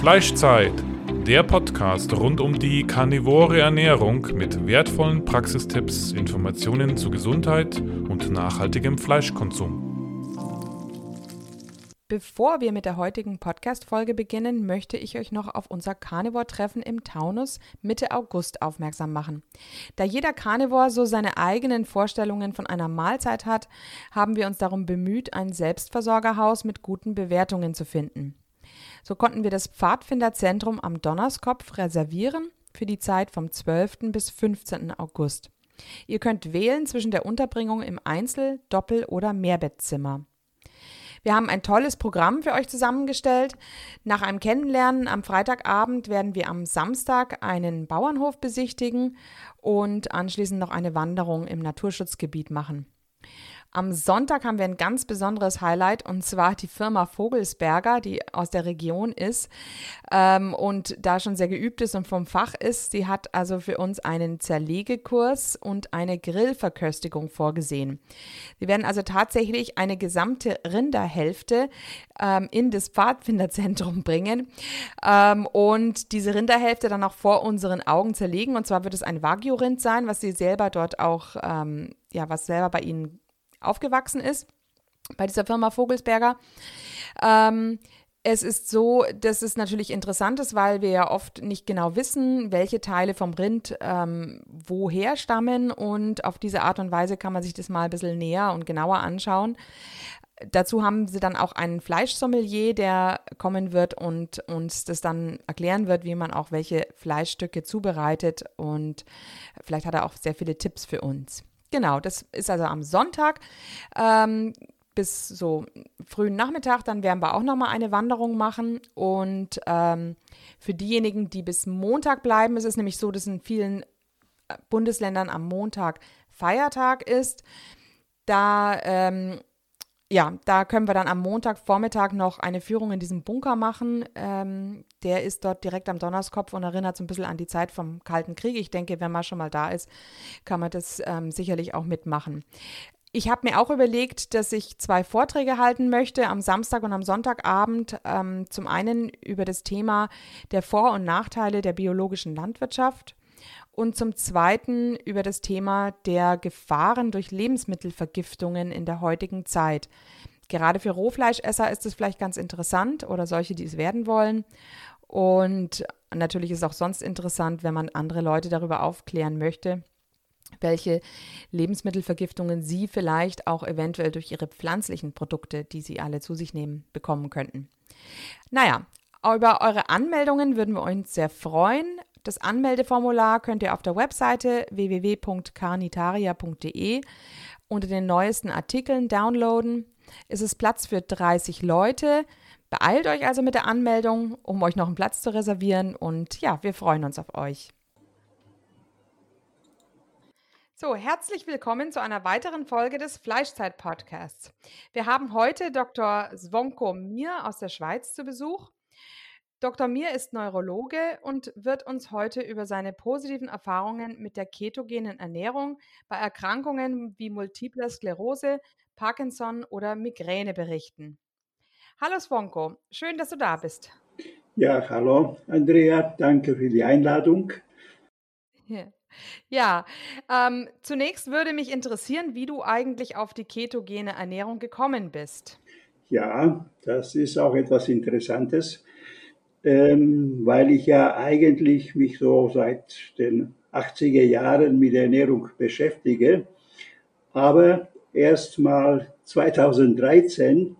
Fleischzeit, der Podcast rund um die karnivore Ernährung mit wertvollen Praxistipps, Informationen zu Gesundheit und nachhaltigem Fleischkonsum. Bevor wir mit der heutigen Podcast-Folge beginnen, möchte ich euch noch auf unser Carnivore-Treffen im Taunus Mitte August aufmerksam machen. Da jeder Carnivore so seine eigenen Vorstellungen von einer Mahlzeit hat, haben wir uns darum bemüht, ein Selbstversorgerhaus mit guten Bewertungen zu finden. So konnten wir das Pfadfinderzentrum am Donnerskopf reservieren für die Zeit vom 12. bis 15. August. Ihr könnt wählen zwischen der Unterbringung im Einzel-, Doppel- oder Mehrbettzimmer. Wir haben ein tolles Programm für euch zusammengestellt. Nach einem Kennenlernen am Freitagabend werden wir am Samstag einen Bauernhof besichtigen und anschließend noch eine Wanderung im Naturschutzgebiet machen. Am Sonntag haben wir ein ganz besonderes Highlight und zwar die Firma Vogelsberger, die aus der Region ist ähm, und da schon sehr geübt ist und vom Fach ist. Sie hat also für uns einen Zerlegekurs und eine Grillverköstigung vorgesehen. Wir werden also tatsächlich eine gesamte Rinderhälfte ähm, in das Pfadfinderzentrum bringen ähm, und diese Rinderhälfte dann auch vor unseren Augen zerlegen. Und zwar wird es ein Wagyu-Rind sein, was sie selber dort auch, ähm, ja, was selber bei ihnen aufgewachsen ist, bei dieser Firma Vogelsberger. Ähm, es ist so, dass es natürlich interessant ist, weil wir ja oft nicht genau wissen, welche Teile vom Rind ähm, woher stammen und auf diese Art und Weise kann man sich das mal ein bisschen näher und genauer anschauen. Dazu haben sie dann auch einen Fleischsommelier, der kommen wird und uns das dann erklären wird, wie man auch welche Fleischstücke zubereitet und vielleicht hat er auch sehr viele Tipps für uns. Genau, das ist also am Sonntag ähm, bis so frühen Nachmittag. Dann werden wir auch nochmal eine Wanderung machen. Und ähm, für diejenigen, die bis Montag bleiben, ist es nämlich so, dass in vielen äh, Bundesländern am Montag Feiertag ist. Da ähm, ja, da können wir dann am Montagvormittag noch eine Führung in diesem Bunker machen. Ähm, der ist dort direkt am Donnerskopf und erinnert so ein bisschen an die Zeit vom Kalten Krieg. Ich denke, wenn man schon mal da ist, kann man das ähm, sicherlich auch mitmachen. Ich habe mir auch überlegt, dass ich zwei Vorträge halten möchte am Samstag und am Sonntagabend. Ähm, zum einen über das Thema der Vor- und Nachteile der biologischen Landwirtschaft und zum Zweiten über das Thema der Gefahren durch Lebensmittelvergiftungen in der heutigen Zeit. Gerade für Rohfleischesser ist es vielleicht ganz interessant oder solche, die es werden wollen. Und natürlich ist es auch sonst interessant, wenn man andere Leute darüber aufklären möchte, welche Lebensmittelvergiftungen sie vielleicht auch eventuell durch ihre pflanzlichen Produkte, die sie alle zu sich nehmen, bekommen könnten. Naja, über eure Anmeldungen würden wir uns sehr freuen. Das Anmeldeformular könnt ihr auf der Webseite www.carnitaria.de unter den neuesten Artikeln downloaden. Es ist Platz für 30 Leute. Beeilt euch also mit der Anmeldung, um euch noch einen Platz zu reservieren. Und ja, wir freuen uns auf euch. So, herzlich willkommen zu einer weiteren Folge des Fleischzeit-Podcasts. Wir haben heute Dr. Svonko Mir aus der Schweiz zu Besuch. Dr. Mir ist Neurologe und wird uns heute über seine positiven Erfahrungen mit der ketogenen Ernährung bei Erkrankungen wie Multiple Sklerose, Parkinson oder Migräne berichten. Hallo Svonko, schön, dass du da bist. Ja, hallo Andrea, danke für die Einladung. Ja, ja ähm, zunächst würde mich interessieren, wie du eigentlich auf die ketogene Ernährung gekommen bist. Ja, das ist auch etwas Interessantes ähm, weil ich ja eigentlich mich so seit den 80er Jahren mit Ernährung beschäftige, aber erst mal 2013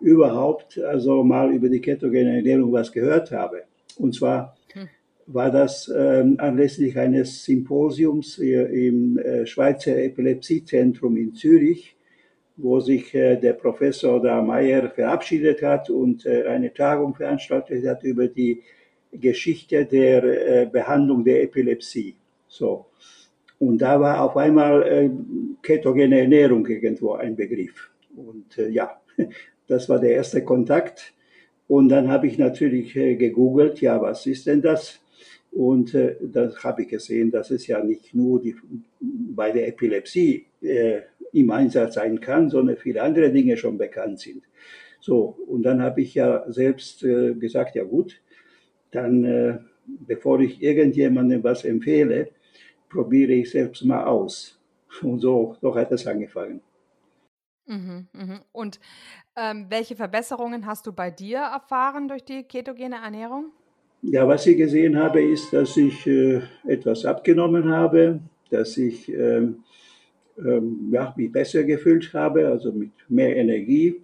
überhaupt also mal über die ketogene Ernährung was gehört habe. Und zwar hm. war das ähm, anlässlich eines Symposiums im äh, Schweizer Epilepsiezentrum in Zürich wo sich äh, der Professor da Meyer verabschiedet hat und äh, eine Tagung veranstaltet hat über die Geschichte der äh, Behandlung der Epilepsie. So. Und da war auf einmal ketogene Ernährung irgendwo ein Begriff. Und ja, das war der erste Kontakt. Und dann habe ich natürlich gegoogelt, ja, was ist denn das? Und äh, dann habe ich gesehen, dass es ja nicht nur die, bei der Epilepsie äh, im Einsatz sein kann, sondern viele andere Dinge schon bekannt sind. So, und dann habe ich ja selbst äh, gesagt, ja gut, dann, äh, bevor ich irgendjemandem was empfehle, probiere ich selbst mal aus. Und so, so hat es angefangen. Mhm, mhm. Und ähm, welche Verbesserungen hast du bei dir erfahren durch die ketogene Ernährung? Ja, was ich gesehen habe, ist, dass ich äh, etwas abgenommen habe, dass ich ähm, ähm, ja, mich besser gefühlt habe, also mit mehr Energie,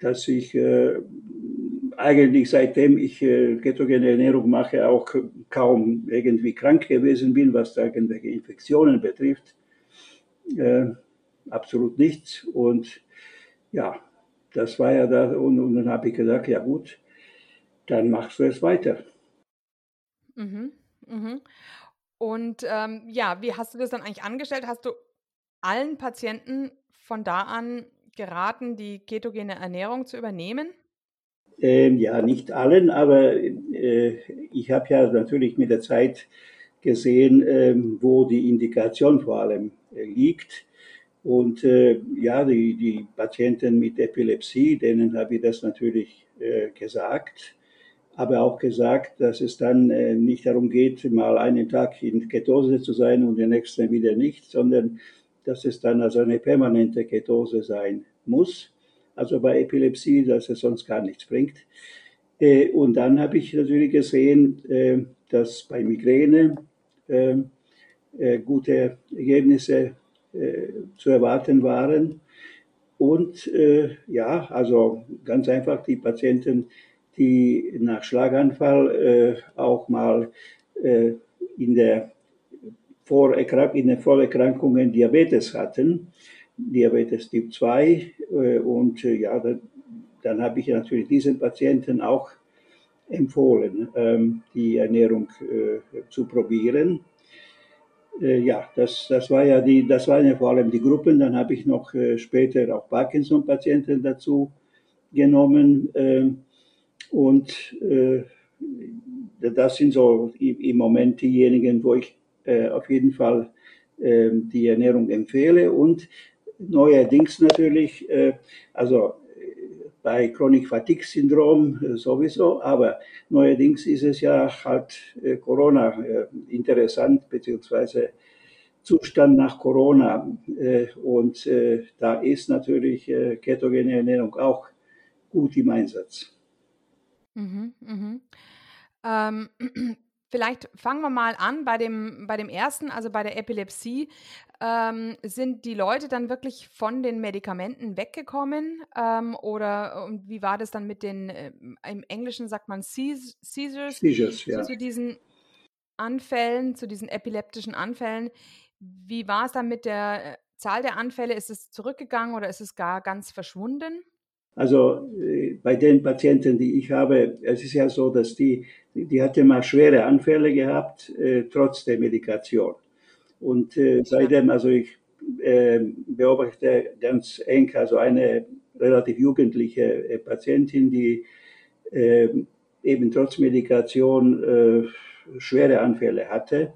dass ich äh, eigentlich seitdem ich äh, ketogene Ernährung mache, auch kaum irgendwie krank gewesen bin, was irgendwelche Infektionen betrifft. Äh, absolut nichts. Und ja, das war ja da. Und, und dann habe ich gesagt, ja gut, dann machst du es weiter. Mhm, mhm. Und ähm, ja, wie hast du das dann eigentlich angestellt? Hast du allen Patienten von da an geraten, die ketogene Ernährung zu übernehmen? Ähm, ja, nicht allen, aber äh, ich habe ja natürlich mit der Zeit gesehen, ähm, wo die Indikation vor allem äh, liegt. Und äh, ja, die, die Patienten mit Epilepsie, denen habe ich das natürlich äh, gesagt, aber auch gesagt, dass es dann äh, nicht darum geht, mal einen Tag in Ketose zu sein und den nächsten wieder nicht, sondern dass es dann also eine permanente Ketose sein muss. Also bei Epilepsie, dass es sonst gar nichts bringt. Äh, und dann habe ich natürlich gesehen, äh, dass bei Migräne gute Ergebnisse zu erwarten waren. Und ja, also ganz einfach die Patienten, die nach Schlaganfall äh, auch mal äh, in, der Vorerkrank in den Vorerkrankungen Diabetes hatten, Diabetes Typ 2. Äh, und äh, ja, dann, dann habe ich natürlich diesen Patienten auch empfohlen, ähm, die Ernährung äh, zu probieren äh, ja, das, das war ja die, das waren ja vor allem die Gruppen. Dann habe ich noch äh, später auch Parkinson-Patienten dazu genommen. Äh, und äh, das sind so im Moment diejenigen, wo ich äh, auf jeden Fall ähm, die Ernährung empfehle. Und neuerdings natürlich, äh, also bei Chronic Fatigue Syndrom äh, sowieso, aber neuerdings ist es ja halt äh, Corona äh, interessant, beziehungsweise Zustand nach Corona. Und da ist natürlich ketogene Ernährung auch gut im Einsatz. Mhm, mhm. Ähm, Vielleicht fangen wir mal an bei dem, bei dem ersten, also bei der Epilepsie. Ähm, sind die Leute dann wirklich von den Medikamenten weggekommen? Ähm, oder und wie war das dann mit den, äh, im Englischen sagt man Seizures, Seizures ja. zu diesen Anfällen, zu diesen epileptischen Anfällen. Wie war es dann mit der äh, Zahl der Anfälle? Ist es zurückgegangen oder ist es gar ganz verschwunden? Also äh, bei den Patienten, die ich habe, es ist ja so, dass die, die hatte mal schwere Anfälle gehabt, äh, trotz der Medikation. Und äh, seitdem, also ich äh, beobachte ganz eng, also eine relativ jugendliche äh, Patientin, die äh, eben trotz Medikation schwere Anfälle hatte.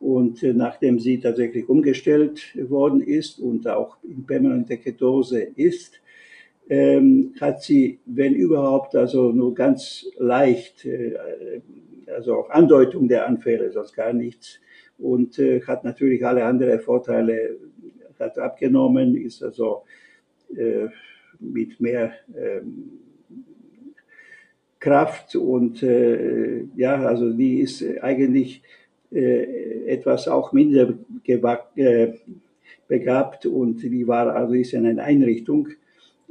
Und nachdem sie tatsächlich umgestellt worden ist und auch in permanente Ketose ist, ähm, hat sie, wenn überhaupt, also nur ganz leicht, äh, also auch Andeutung der Anfälle, sonst gar nichts. Und äh, hat natürlich alle anderen Vorteile hat abgenommen, ist also äh, mit mehr ähm, Kraft und äh, ja, also die ist eigentlich äh, etwas auch minder äh, begabt und die war also ist in einer Einrichtung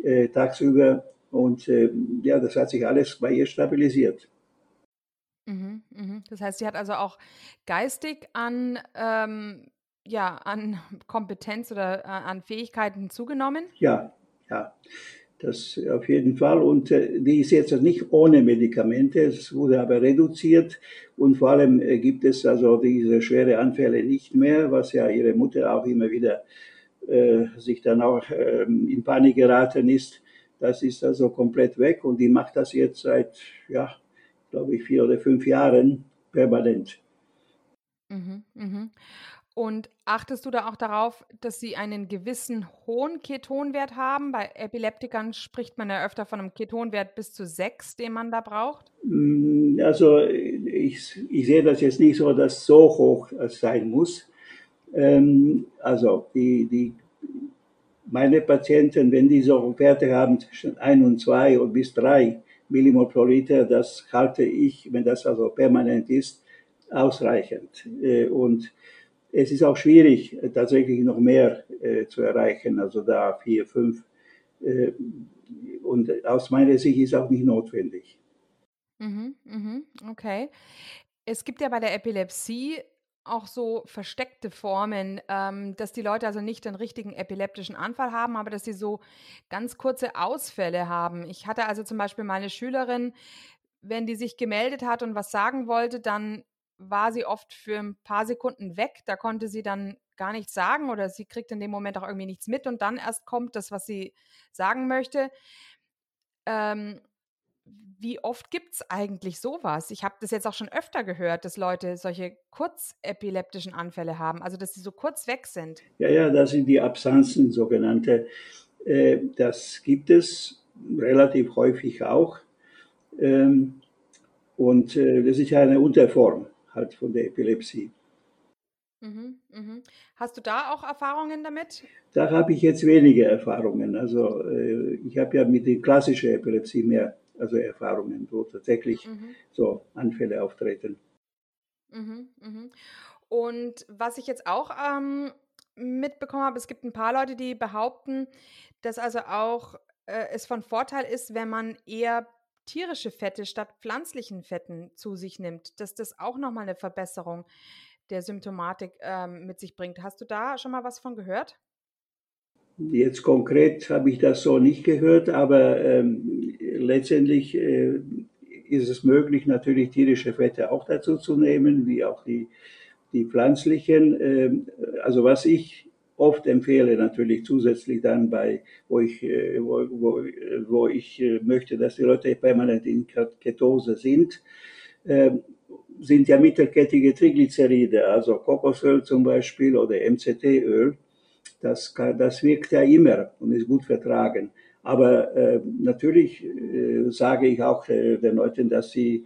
äh, tagsüber. Und äh, ja, das hat sich alles bei ihr stabilisiert. Mhm, mhm. Das heißt, sie hat also auch geistig an, ähm, ja, an Kompetenz oder äh, an Fähigkeiten zugenommen? Ja, ja, das auf jeden Fall. Und äh, die ist jetzt nicht ohne Medikamente, es wurde aber reduziert. Und vor allem äh, gibt es also diese schwere Anfälle nicht mehr, was ja ihre Mutter auch immer wieder sich dann auch ähm, in Panik geraten ist. Das ist also komplett weg und die macht das jetzt seit, ja, glaube ich, vier oder fünf Jahren permanent. Mhm, mhm. Und achtest du da auch darauf, dass sie einen gewissen hohen Ketonwert haben? Bei Epileptikern spricht man ja öfter von einem Ketonwert bis zu 6, den man da braucht. Mm, also ich, ich sehe das jetzt nicht so, dass so hoch sein muss. Ähm, also die, die, meine Patienten, wenn die so Werte haben zwischen 1 und 2 und bis 3 Millimol pro Liter, das halte ich, wenn das also permanent ist, ausreichend. Äh, und es ist auch schwierig, tatsächlich noch mehr äh, zu erreichen, also da 4, 5. Äh, und aus meiner Sicht ist auch nicht notwendig. Mhm, mhm, okay. Es gibt ja bei der Epilepsie auch so versteckte Formen, ähm, dass die Leute also nicht den richtigen epileptischen Anfall haben, aber dass sie so ganz kurze Ausfälle haben. Ich hatte also zum Beispiel meine Schülerin, wenn die sich gemeldet hat und was sagen wollte, dann war sie oft für ein paar Sekunden weg. Da konnte sie dann gar nichts sagen oder sie kriegt in dem Moment auch irgendwie nichts mit und dann erst kommt das, was sie sagen möchte. Ähm, wie oft gibt es eigentlich sowas? Ich habe das jetzt auch schon öfter gehört, dass Leute solche kurzepileptischen Anfälle haben, also dass sie so kurz weg sind. Ja, ja, das sind die Absanzen, sogenannte. Äh, das gibt es relativ häufig auch. Ähm, und äh, das ist ja eine Unterform halt von der Epilepsie. Mhm, mhm. Hast du da auch Erfahrungen damit? Da habe ich jetzt wenige Erfahrungen. Also äh, ich habe ja mit der klassischen Epilepsie mehr also Erfahrungen, wo tatsächlich mhm. so Anfälle auftreten. Mhm, mhm. Und was ich jetzt auch ähm, mitbekommen habe, es gibt ein paar Leute, die behaupten, dass also auch äh, es von Vorteil ist, wenn man eher tierische Fette statt pflanzlichen Fetten zu sich nimmt, dass das auch nochmal eine Verbesserung der Symptomatik ähm, mit sich bringt. Hast du da schon mal was von gehört? Jetzt konkret habe ich das so nicht gehört, aber ähm, letztendlich äh, ist es möglich, natürlich tierische Fette auch dazu zu nehmen, wie auch die, die pflanzlichen. Ähm, also was ich oft empfehle, natürlich zusätzlich dann bei, wo ich, äh, wo, wo, wo ich äh, möchte, dass die Leute permanent in Ketose sind, äh, sind ja mittelkettige Triglyceride, also Kokosöl zum Beispiel oder MCT-Öl das, das wirkt ja immer und ist gut vertragen. Aber äh, natürlich äh, sage ich auch äh, den Leuten, dass sie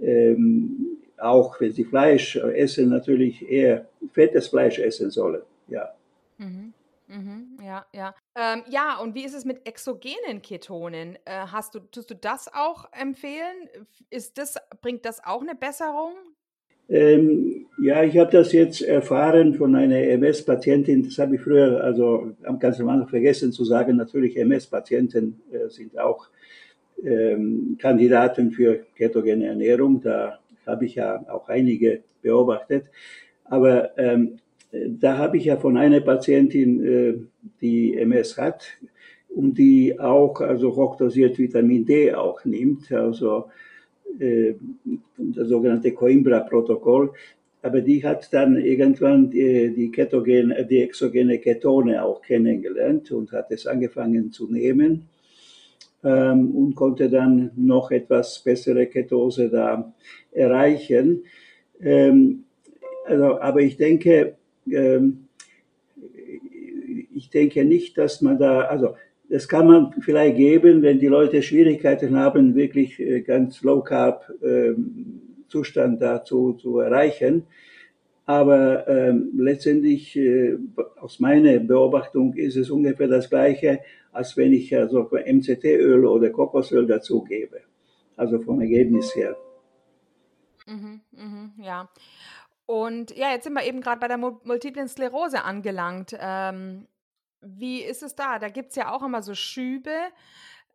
ähm, auch, wenn sie Fleisch essen, natürlich eher fettes Fleisch essen sollen. Ja. Mhm. Mhm, ja, ja. Ähm, ja, und wie ist es mit exogenen Ketonen? Äh, hast du, tust du das auch empfehlen? Ist das, bringt das auch eine Besserung? Ähm, ja, ich habe das jetzt erfahren von einer MS-Patientin. Das habe ich früher, also am Anfang vergessen zu sagen. Natürlich, MS-Patienten äh, sind auch ähm, Kandidaten für ketogene Ernährung. Da habe ich ja auch einige beobachtet. Aber ähm, da habe ich ja von einer Patientin, äh, die MS hat und die auch also hochdosiert Vitamin D auch nimmt. Also das sogenannte Coimbra-Protokoll. Aber die hat dann irgendwann die, die, Ketogen, die exogene Ketone auch kennengelernt und hat es angefangen zu nehmen ähm, und konnte dann noch etwas bessere Ketose da erreichen. Ähm, also, aber ich denke, ähm, ich denke nicht, dass man da, also das kann man vielleicht geben, wenn die Leute Schwierigkeiten haben, wirklich äh, ganz Low Carb ähm, Zustand dazu zu erreichen. Aber ähm, letztendlich, äh, aus meiner Beobachtung, ist es ungefähr das Gleiche, als wenn ich also MCT-Öl oder Kokosöl dazugebe. Also vom Ergebnis her. Mhm, mhm, ja. Und ja, jetzt sind wir eben gerade bei der multiplen Sklerose angelangt. Ähm, wie ist es da? Da gibt es ja auch immer so Schübe,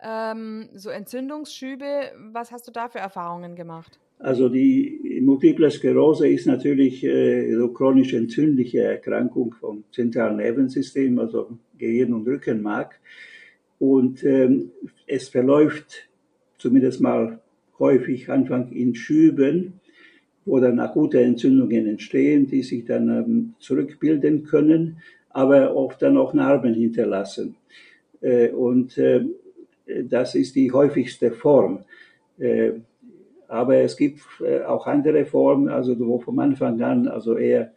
ähm, so Entzündungsschübe. Was hast du da für Erfahrungen gemacht? Also die Multiple Sklerose ist natürlich äh, so chronisch entzündliche Erkrankung vom zentralen Nervensystem, also Gehirn und Rückenmark. Und ähm, es verläuft zumindest mal häufig Anfang in Schüben, wo dann akute Entzündungen entstehen, die sich dann ähm, zurückbilden können aber oft dann auch Narben hinterlassen. Äh, und äh, das ist die häufigste Form. Äh, aber es gibt auch andere Formen, also wo vom Anfang an also eher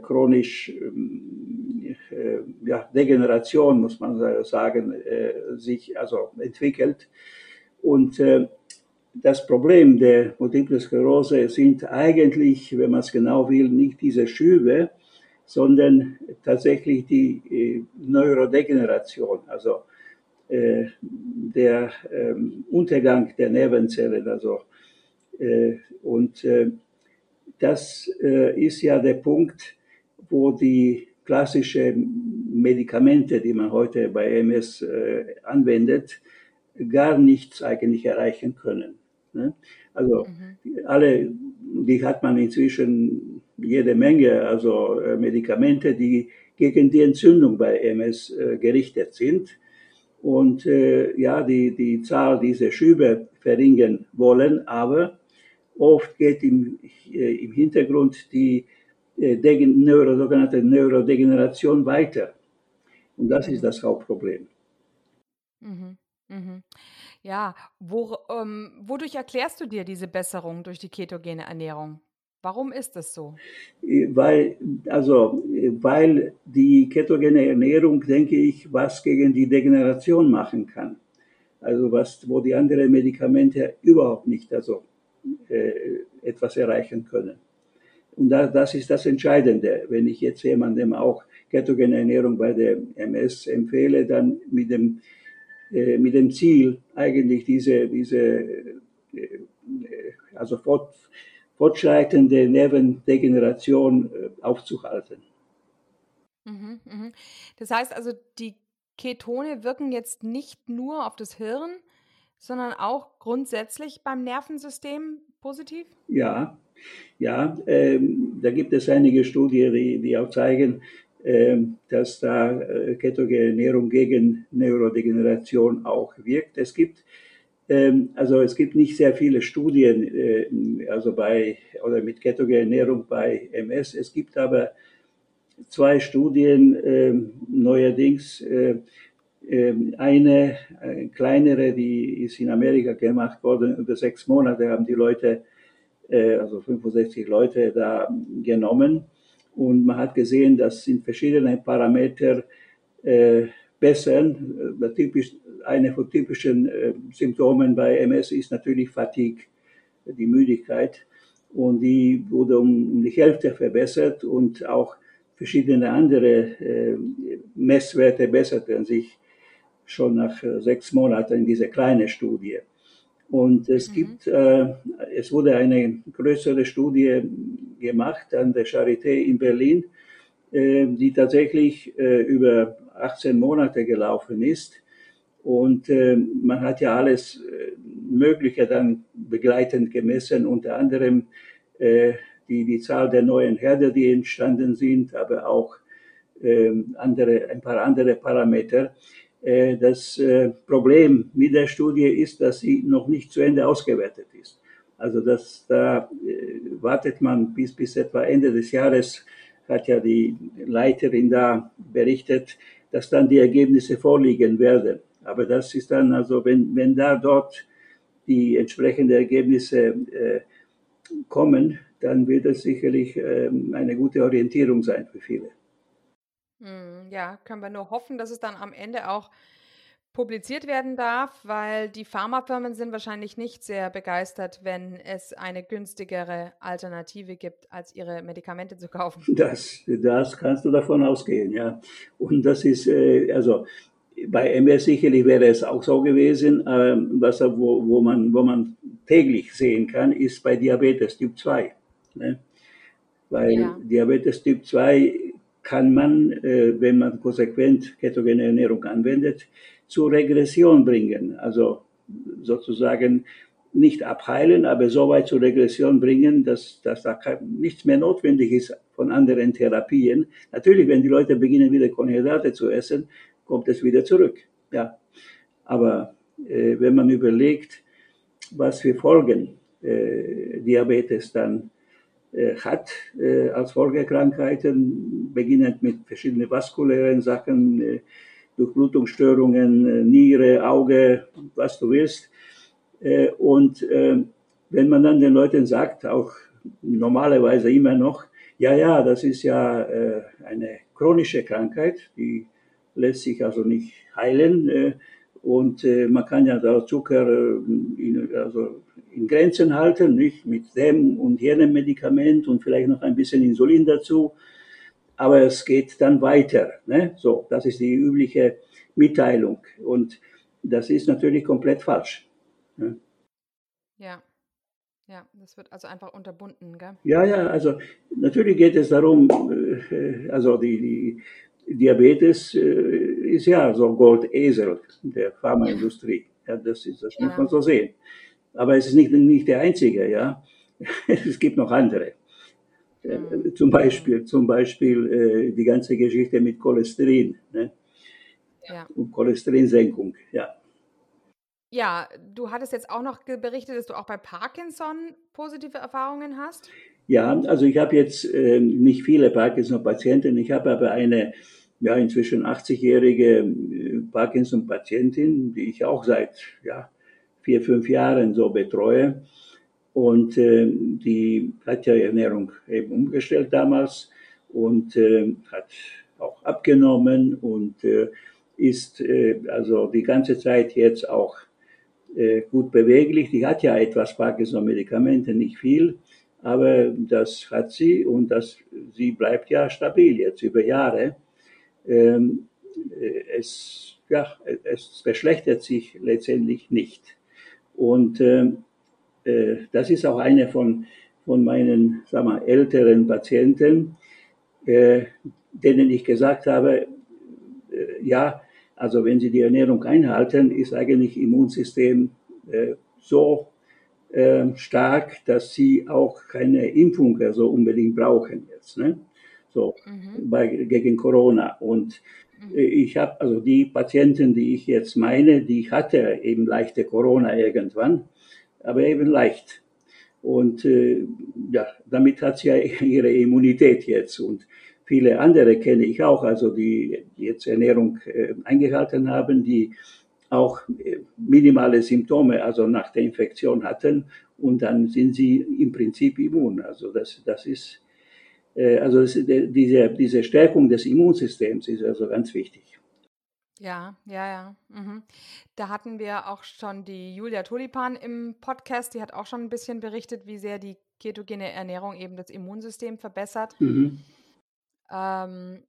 chronisch ähm, äh, ja, Degeneration, muss man sagen, sich also entwickelt. Und das Problem der Multiple Sklerose sind eigentlich, wenn man es genau will, nicht diese Schübe, sondern tatsächlich die äh, Neurodegeneration, also äh, der ähm, Untergang der Nervenzellen. Also, äh, und das ist ja der Punkt, wo die klassischen Medikamente, die man heute bei MS anwendet, gar nichts eigentlich erreichen können. Ne? Also mhm. alle, die hat man inzwischen jede Menge, also äh, Medikamente, die gegen die Entzündung bei MS äh, gerichtet sind und äh, ja, die, die Zahl dieser Schübe verringern wollen, aber oft geht im, im Hintergrund die äh, Neuro, sogenannte Neurodegeneration weiter. Und das ist mhm. das Hauptproblem. Mhm. Mhm. Ja, wo, ähm, wodurch erklärst du dir diese Besserung durch die ketogene Ernährung? Warum ist das so? Weil, also, weil die ketogene Ernährung, denke ich, was gegen die Degeneration machen kann. Also was, wo die anderen Medikamente überhaupt nicht also, äh, etwas erreichen können. Und da, das ist das Entscheidende. Wenn ich jetzt jemandem auch ketogene Ernährung bei der MS empfehle, dann mit dem, äh, mit dem Ziel, eigentlich diese, diese äh, also fort, fortschreitende Nervendegeneration äh, aufzuhalten. Mhm, mhm. Das heißt also, die Ketone wirken jetzt nicht nur auf das Hirn, sondern auch grundsätzlich beim Nervensystem positiv? Ja, ja, ähm, da gibt es einige Studien, die, die auch zeigen, ähm, dass da äh, ketogene Ernährung gegen Neurodegeneration auch wirkt. Es gibt ähm, also es gibt nicht sehr viele Studien, äh, also bei oder mit ketogener Ernährung bei MS. Es gibt aber zwei Studien ähm, neuerdings. Äh, ähm, eine, eine kleinere, die ist in Amerika gemacht worden. Über sechs Monate haben die Leute, äh, also 65 Leute, da genommen. Und man hat gesehen, dass in verschiedenen Parametern bessern. Typisch, eine von typischen äh, Symptomen bei MS ist natürlich Fatigue, die Müdigkeit. Und die wurde um, die Hälfte verbessert und auch verschiedene andere äh, Messwerte besserten sich schon nach äh, sechs Monaten in dieser kleinen Studie. Und es mhm. gibt, äh, es wurde eine größere Studie gemacht an der Charité in Berlin, äh, die tatsächlich äh, über 18 Monate gelaufen ist. Und äh, man hat ja alles äh, Mögliche dann begleitend gemessen, unter anderem äh, die, die Zahl der neuen Herde, die entstanden sind, aber auch äh, andere, ein paar andere Parameter. Das Problem mit der Studie ist, dass sie noch nicht zu Ende ausgewertet ist. Also das, da wartet man bis, bis etwa Ende des Jahres, hat ja die Leiterin da berichtet, dass dann die Ergebnisse vorliegen werden. Aber das ist dann also, wenn, wenn da dort die entsprechenden Ergebnisse äh, kommen, dann wird es sicherlich äh, eine gute Orientierung sein für viele. Hm, ja, können wir nur hoffen, dass es dann am Ende auch publiziert werden darf, weil die Pharmafirmen sind wahrscheinlich nicht sehr begeistert, wenn es eine günstigere Alternative gibt, als ihre Medikamente zu kaufen. Das, das kannst du davon ausgehen, ja. Und das ist, äh, also bei MS sicherlich wäre es auch so gewesen, äh, was, wo, wo, man, wo man täglich sehen kann, ist bei Diabetes Typ 2. Ne? Weil ja. Diabetes Typ 2 kann man, äh, wenn man konsequent ketogene Ernährung anwendet, zur Regression bringen. Also sozusagen nicht abheilen, aber so weit zur Regression bringen, dass, dass da nichts mehr notwendig ist von anderen Therapien. Natürlich, wenn die Leute beginnen, wieder Kohlenhydrate zu essen, kommt es wieder zurück. Ja. Aber äh, wenn man überlegt, was für Folgen äh, Diabetes dann äh, hat äh, als Folgekrankheiten, beginnend mit verschiedenen vaskulären Sachen, äh, Durchblutungsstörungen, äh, Niere, Auge, was du willst. Äh, und äh, wenn man dann den Leuten sagt, auch normalerweise immer noch, Ja, ja, das ist ja eine chronische Krankheit, die lässt sich also nicht heilen. Und man kann ja da Zucker in, also in Grenzen halten, nicht mit dem und jenem Medikament und vielleicht noch ein bisschen Insulin dazu. Aber es geht dann weiter. Ne? So, das ist die übliche Mitteilung. Und das ist natürlich komplett falsch. Ne? Ja. Ja, das wird also einfach unterbunden, gell? Ja, ja, also natürlich geht es darum, äh, also die, die Diabetes äh, ist ja so Goldesel der Pharmaindustrie. Ja, das ist, das ja. muss man so sehen. Aber es ist nicht, nicht der einzige, ja. Es gibt noch andere. Mhm. Zum Beispiel, zum Beispiel äh, die ganze Geschichte mit Cholesterin ne? ja. und Cholesterinsenkung, ja. Ja, du hattest jetzt auch noch berichtet, dass du auch bei Parkinson positive Erfahrungen hast. Ja, also ich habe jetzt äh, nicht viele Parkinson-Patienten, ich habe aber eine ja, inzwischen 80-jährige äh, Parkinson-Patientin, die ich auch seit ja, vier, fünf Jahren so betreue. Und äh, die hat ja Ernährung eben umgestellt damals und äh, hat auch abgenommen und äh, ist äh, also die ganze Zeit jetzt auch äh, gut beweglich. Die hat ja etwas Parkinson-Medikamente, nicht viel, aber das hat sie und das, sie bleibt ja stabil jetzt über Jahre. Ähm, äh, es, ja, es verschlechtert sich letztendlich nicht. Und ähm, äh, das ist auch eine von, von meinen sag mal, älteren Patienten, äh, denen ich gesagt habe, äh, ja, also wenn Sie die Ernährung einhalten, ist eigentlich Immunsystem äh, so äh, stark, dass Sie auch keine Impfung so unbedingt brauchen jetzt. Ne? So mhm. bei, gegen Corona. Und mhm. Äh, ich habe also die Patienten, die ich jetzt meine, die hatte eben leichte Corona irgendwann, aber eben leicht. Und äh, ja, damit hat sie ja ihre Immunität jetzt. Und Viele andere kenne ich auch, also die jetzt Ernährung äh, eingehalten haben, die auch äh, minimale Symptome, also nach der Infektion hatten und dann sind sie im Prinzip immun. Also das, das ist, äh, also das, diese, diese Stärkung des Immunsystems ist also ganz wichtig. Ja, ja, ja. Mhm. Da hatten wir auch schon die Julia Tulipan im Podcast, die hat auch schon ein bisschen berichtet, wie sehr die ketogene Ernährung eben das Immunsystem verbessert. Mhm. Ähm,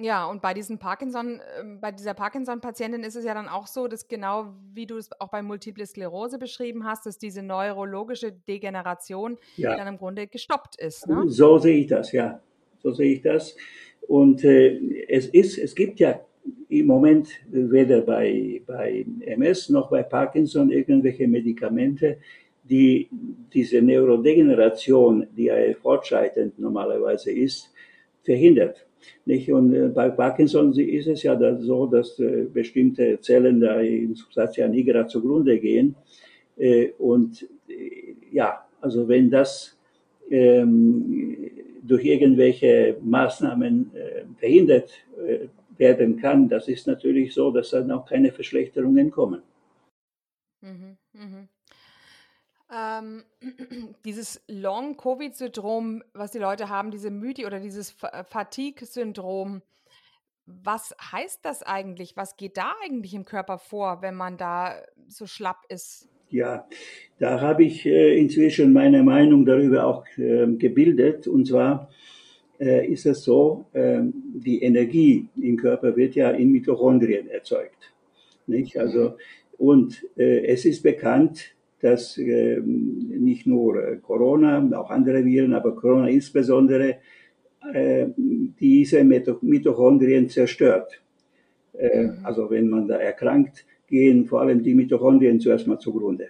ja, und bei diesen Parkinson, äh, bei dieser Parkinson-Patientin ist es ja dann auch so, dass genau wie du es auch bei Multiple Sklerose beschrieben hast, dass diese neurologische Degeneration ja. dann im Grunde gestoppt ist. Ne? So sehe ich das, ja. So sehe ich das. Und äh, es ist, es gibt ja im Moment weder bei, bei MS noch bei Parkinson irgendwelche Medikamente, die diese Neurodegeneration, die ja fortschreitend normalerweise ist, verhindert. Nicht? Und äh, bei Parkinson ist es ja so, dass äh, bestimmte Zellen da in Substantia nigra zugrunde gehen. Äh, und ja, also wenn das ähm, durch irgendwelche Maßnahmen verhindert werden kann, das ist natürlich so, dass dann auch keine Verschlechterungen kommen. Mhm, mh. Ähm, dieses Long-Covid-Syndrom, was die Leute haben, diese Mythi oder dieses äh, Fatigue-Syndrom, was heißt das eigentlich? Was geht da eigentlich im Körper vor, wenn man da so schlapp ist? Ja, da habe ich äh, inzwischen meine Meinung darüber auch äh, gebildet. Und zwar ist es so, ähm, die Energie im Körper wird ja in Mitochondrien erzeugt. Nicht? Also, mhm. und äh, es ist bekannt, dass äh, nicht nur äh, Corona, auch andere Viren, aber Corona insbesondere, äh, diese Mitochondrien zerstört. Äh, mhm. Also wenn man da erkrankt, gehen vor allem die Mitochondrien zuerst mal zugrunde.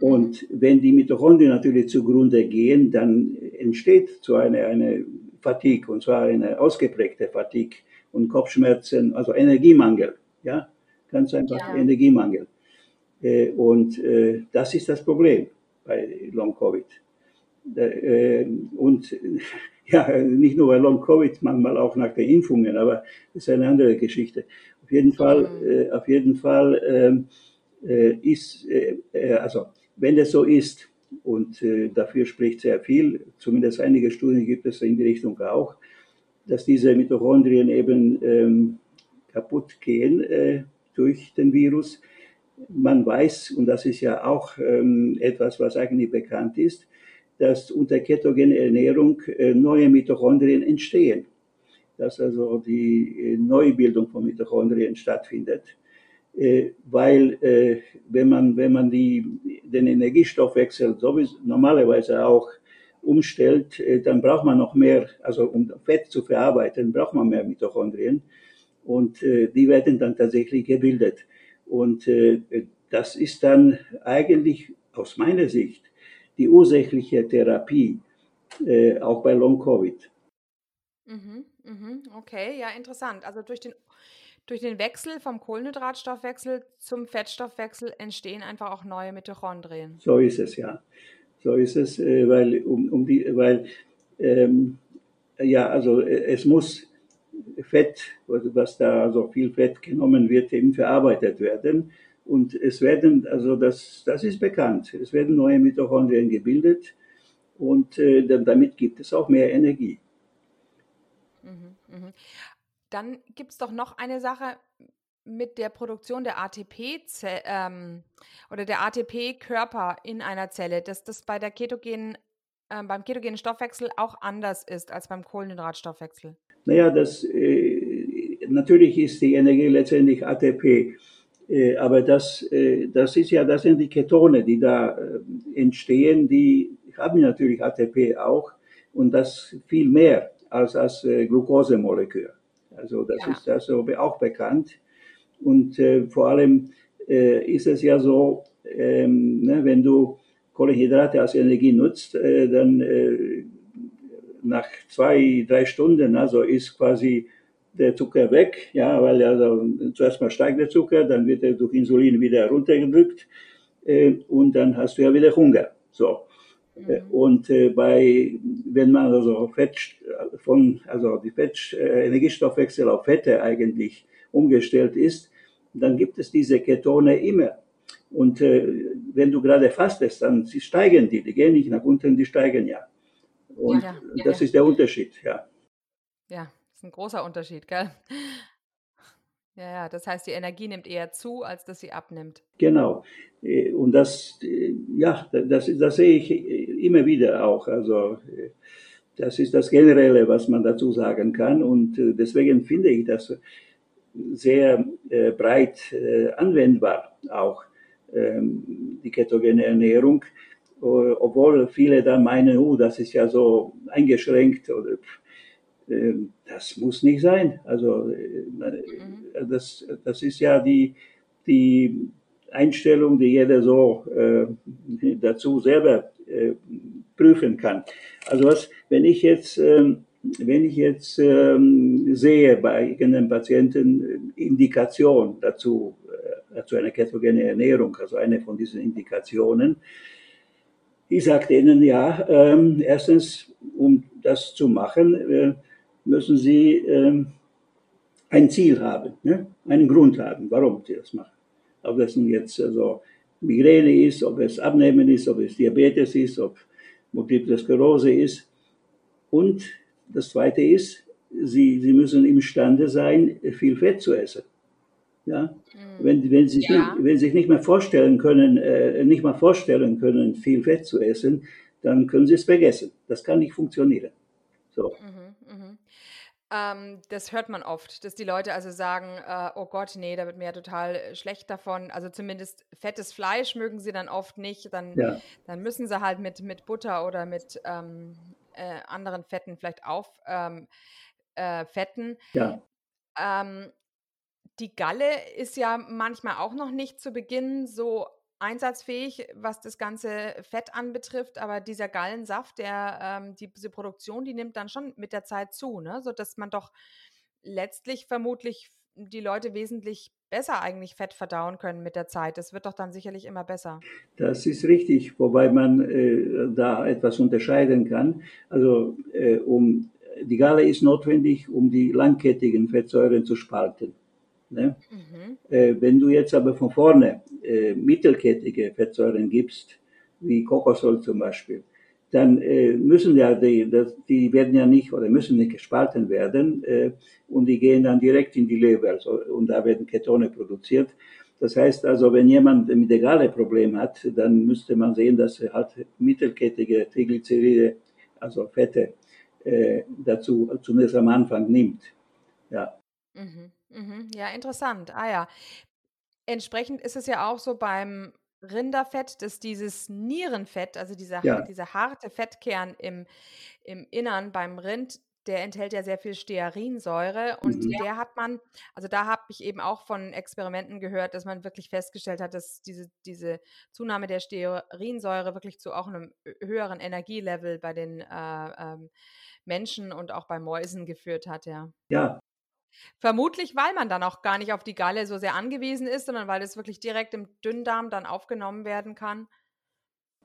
Und wenn die Mitochondrien natürlich zugrunde gehen, dann entsteht so eine, eine Fatigue, und zwar eine ausgeprägte Fatigue und Kopfschmerzen, also Energiemangel, ja, ganz einfach ja. Energiemangel. Äh, und äh, das ist das Problem bei Long Covid. Äh, und ja, nicht nur bei Long Covid, manchmal auch nach den Impfungen, aber das ist eine andere Geschichte. Auf jeden Fall, auf jeden Fall ähm, ist, also wenn es so ist, Und äh, dafür spricht sehr viel, zumindest einige Studien gibt es in die Richtung auch, dass diese Mitochondrien eben ähm, kaputt gehen äh, durch den Virus. Man weiß, und das ist ja auch ähm, etwas, was eigentlich bekannt ist, dass unter ketogener Ernährung äh, neue Mitochondrien entstehen. Dass also die äh, Neubildung von Mitochondrien stattfindet. Äh, weil äh, wenn man, wenn man die, den Energiestoffwechsel sowieso normalerweise auch umstellt, äh, dann braucht man noch mehr, also um Fett zu verarbeiten, braucht man mehr Mitochondrien und die werden dann tatsächlich gebildet. Und das ist dann eigentlich aus meiner Sicht die ursächliche Therapie, auch bei Long-Covid. Mhm, mhm, okay, ja, interessant. Also durch den durch den Wechsel vom Kohlenhydratstoffwechsel zum Fettstoffwechsel entstehen einfach auch neue Mitochondrien. So ist es, ja. So ist es, äh, weil, um, um die, weil ähm, ja, also äh, es muss Fett, was da also viel Fett genommen wird, eben verarbeitet werden. Und es werden, also das, das ist bekannt, es werden neue Mitochondrien gebildet und äh, damit gibt es auch mehr Energie. Mhm, mh. Dann gibt es doch noch eine Sache mit der Produktion der ATP ähm, oder der ATP-Körper in einer Zelle, dass das bei der ketogenen, äh, beim ketogenen Stoffwechsel auch anders ist als beim Kohlenhydratstoffwechsel. Naja, das, äh, natürlich ist die Energie letztendlich ATP, äh, aber das, äh, das ist ja, das sind die Ketone, die da äh, entstehen, die haben natürlich ATP auch und das viel mehr als das Glukosemolekül. Also das ja. ist also auch bekannt. Und äh, vor allem äh, ist es ja so, ähm, ne, wenn du Kohlenhydrate als Energie nutzt, äh, dann äh, nach zwei, drei Stunden, also ist quasi der Zucker weg, ja, weil also zuerst mal steigt der Zucker, dann wird er durch Insulin wieder runtergedrückt äh, und dann hast du ja wieder Hunger. So. Mhm. Und äh, bei, wenn man also Fett von, also die Fett, äh, Energiestoffwechsel auf Fette eigentlich umgestellt ist, dann gibt es diese Ketone immer. Und äh, wenn du gerade fastest, dann sie steigen die, die gehen nicht nach unten, die steigen ja. Und ja, ja, das ja. ist der Unterschied, ja. Ja, das ist ein großer Unterschied, gell? Ja, ja, das heißt, die Energie nimmt eher zu, als dass sie abnimmt. Genau. Äh, und das, äh, ja, das, das sehe ich immer wieder auch. Also, äh, das ist das Generelle, was man dazu sagen kann. Und deswegen finde ich das sehr breit anwendbar, auch ähm, die ketogene Ernährung. Obwohl viele da meinen, oh, das ist ja so eingeschränkt oder ähm, das muss nicht sein. Also mhm. das, das ist ja die, die Einstellung, die jeder so äh, dazu selber äh, prüfen kann. Also was, wenn ich jetzt, ähm, wenn ich jetzt ähm, sehe bei eigenen Patienten Indikation dazu, äh, dazu eine ketogene Ernährung, also eine von diesen Indikationen, ich sage ihnen ja, ähm, erstens, um das zu machen, äh, müssen Sie ähm, ein Ziel haben, ne? einen Grund haben, warum Sie das machen. Ob das nun jetzt also Migräne ist, ob es Abnehmen ist, ob es Diabetes ist, ob Multiple Sklerose ist. Und das Zweite ist, Sie, Sie müssen imstande sein, viel Fett zu essen. Ja? Mhm. Wenn, wenn, Sie ja. nicht, wenn Sie sich nicht mehr vorstellen können, äh, nicht mal vorstellen können, viel Fett zu essen, dann können Sie es vergessen. Das kann nicht funktionieren. So. Mhm, mh. Ähm, das hört man oft, dass die Leute also sagen, äh, oh Gott, nee, da wird mir ja total äh, schlecht davon. Also zumindest fettes Fleisch mögen sie dann oft nicht. Dann, ja. dann müssen sie halt mit, mit Butter oder mit ähm, äh, anderen Fetten vielleicht auffetten. Ähm, äh, ja. Ähm, die Galle ist ja manchmal auch noch nicht zu Beginn so einsatzfähig, was das ganze Fett anbetrifft, aber dieser Gallensaft, der ähm, die, diese Produktion, die nimmt dann schon mit der Zeit zu, ne? sodass man doch letztlich vermutlich die Leute wesentlich besser eigentlich Fett verdauen können mit der Zeit. Das wird doch dann sicherlich immer besser. Das ist richtig, wobei man äh, da etwas unterscheiden kann. Also äh, um die Galle ist notwendig, um die langkettigen Fettsäuren zu spalten. Ne? Mhm. Äh, wenn du jetzt aber von vorne äh, mittelkettige Fettsäuren gibst, wie Kokosöl zum Beispiel, dann äh, müssen ja die, das, die werden ja nicht oder müssen nicht gespalten werden äh, und die gehen dann direkt in die Leber also, und da werden Ketone produziert. Das heißt also, wenn jemand mit der Problem hat, dann müsste man sehen, dass er halt mittelkettige Triglyceride, also Fette, äh, dazu zumindest am Anfang nimmt. Ja. Mhm, mhm. Ja, interessant. Ah ja. Entsprechend ist es ja auch so beim Rinderfett, dass dieses Nierenfett, also dieser, Ja. dieser harte Fettkern im, im Innern beim Rind, der enthält ja sehr viel Stearinsäure und Mhm. der hat man, also da habe ich eben auch von Experimenten gehört, dass man wirklich festgestellt hat, dass diese, diese Zunahme der Stearinsäure wirklich zu auch einem höheren Energielevel bei den äh, ähm, Menschen und auch bei Mäusen geführt hat, ja. Ja, Vermutlich, weil man dann auch gar nicht auf die Galle so sehr angewiesen ist, sondern weil es wirklich direkt im Dünndarm dann aufgenommen werden kann.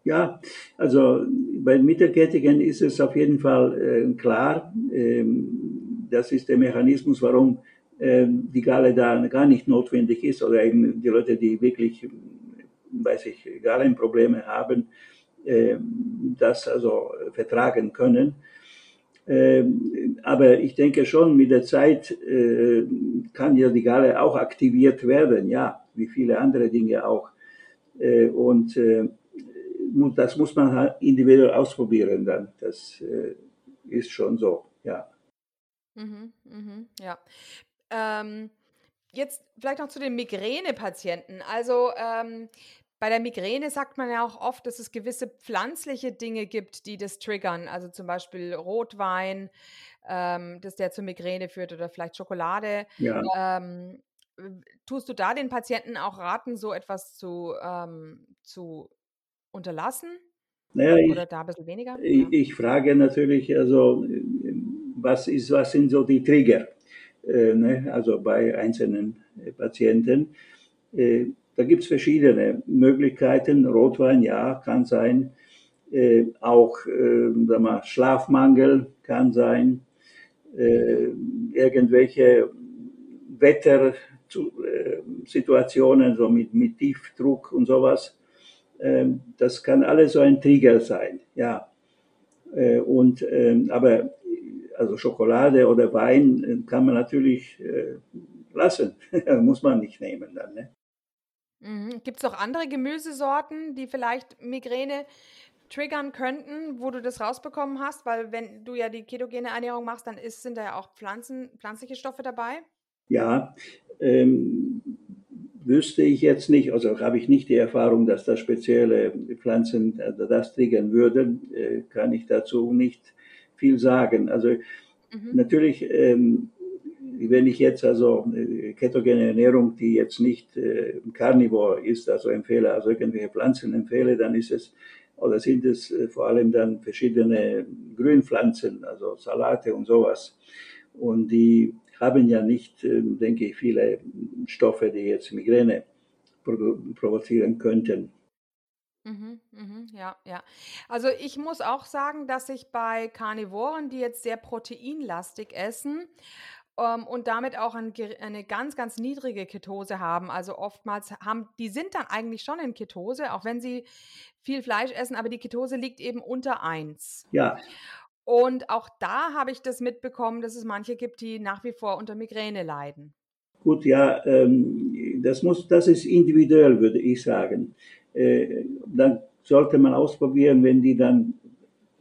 Ja, also bei Mittelkettigen ist es auf jeden Fall äh, klar. Ähm, das ist der Mechanismus, warum ähm, die Galle da gar nicht notwendig ist oder eben die Leute, die wirklich, weiß ich, Gallenprobleme haben, ähm, das also vertragen können. Ähm, aber ich denke schon, mit der Zeit äh, kann ja die Galle auch aktiviert werden, ja, wie viele andere Dinge auch. Äh, und äh, das muss man halt individuell ausprobieren dann. Das äh, ist schon so, ja. Mhm, mhm, ja. Ähm, jetzt vielleicht noch zu den Migränepatienten. Also ähm, bei der Migräne sagt man ja auch oft, dass es gewisse pflanzliche Dinge gibt, die das triggern. Also zum Beispiel Rotwein, ähm, dass der zur Migräne führt oder vielleicht Schokolade. ja. Ähm, tust du da den Patienten auch raten, so etwas zu, ähm, zu unterlassen? Naja, ich, Oder da ein bisschen weniger? ich, Ja. ich frage natürlich, also, was, ist, was sind so die Trigger? Äh, ne? Also bei einzelnen Patienten. Äh, da gibt es verschiedene Möglichkeiten. Rotwein, ja, kann sein. Äh, auch äh, sag mal, Schlafmangel kann sein. Äh, irgendwelche Wettersituationen, so mit, mit Tiefdruck und sowas. Ähm, das kann alles so ein Trigger sein, ja. Äh, und, ähm, aber also Schokolade oder Wein äh, kann man natürlich äh, lassen, muss man nicht nehmen dann. Ne? Mhm. Gibt es auch andere Gemüsesorten, die vielleicht Migräne triggern könnten, wo du das rausbekommen hast? Weil wenn du ja die ketogene Ernährung machst, dann ist, sind da ja auch Pflanzen, pflanzliche Stoffe dabei. Ja, ähm, wüsste ich jetzt nicht, also habe ich nicht die Erfahrung, dass da spezielle Pflanzen äh, das triggern würden, äh, kann ich dazu nicht viel sagen. Also Mhm. natürlich, ähm, wenn ich jetzt also ketogene Ernährung, die jetzt nicht äh, Carnivore ist, also empfehle, also irgendwelche Pflanzen empfehle, dann ist es oder sind es äh, vor allem dann verschiedene Grünpflanzen, also Salate und sowas. Und die haben ja nicht, äh, denke ich, viele Stoffe, die jetzt Migräne provo provozieren könnten. Mhm, mhm, ja, ja. Also ich muss auch sagen, dass ich bei Karnivoren, die jetzt sehr proteinlastig essen ähm, und damit auch ein, eine ganz, ganz niedrige Ketose haben, also oftmals haben, die sind dann eigentlich schon in Ketose, auch wenn sie viel Fleisch essen, aber die Ketose liegt eben unter 1. Ja, Und auch da habe ich das mitbekommen, dass es manche gibt, die nach wie vor unter Migräne leiden. gut, ja, ähm, das muss, das ist individuell, würde ich sagen. Äh, dann sollte man ausprobieren, wenn die dann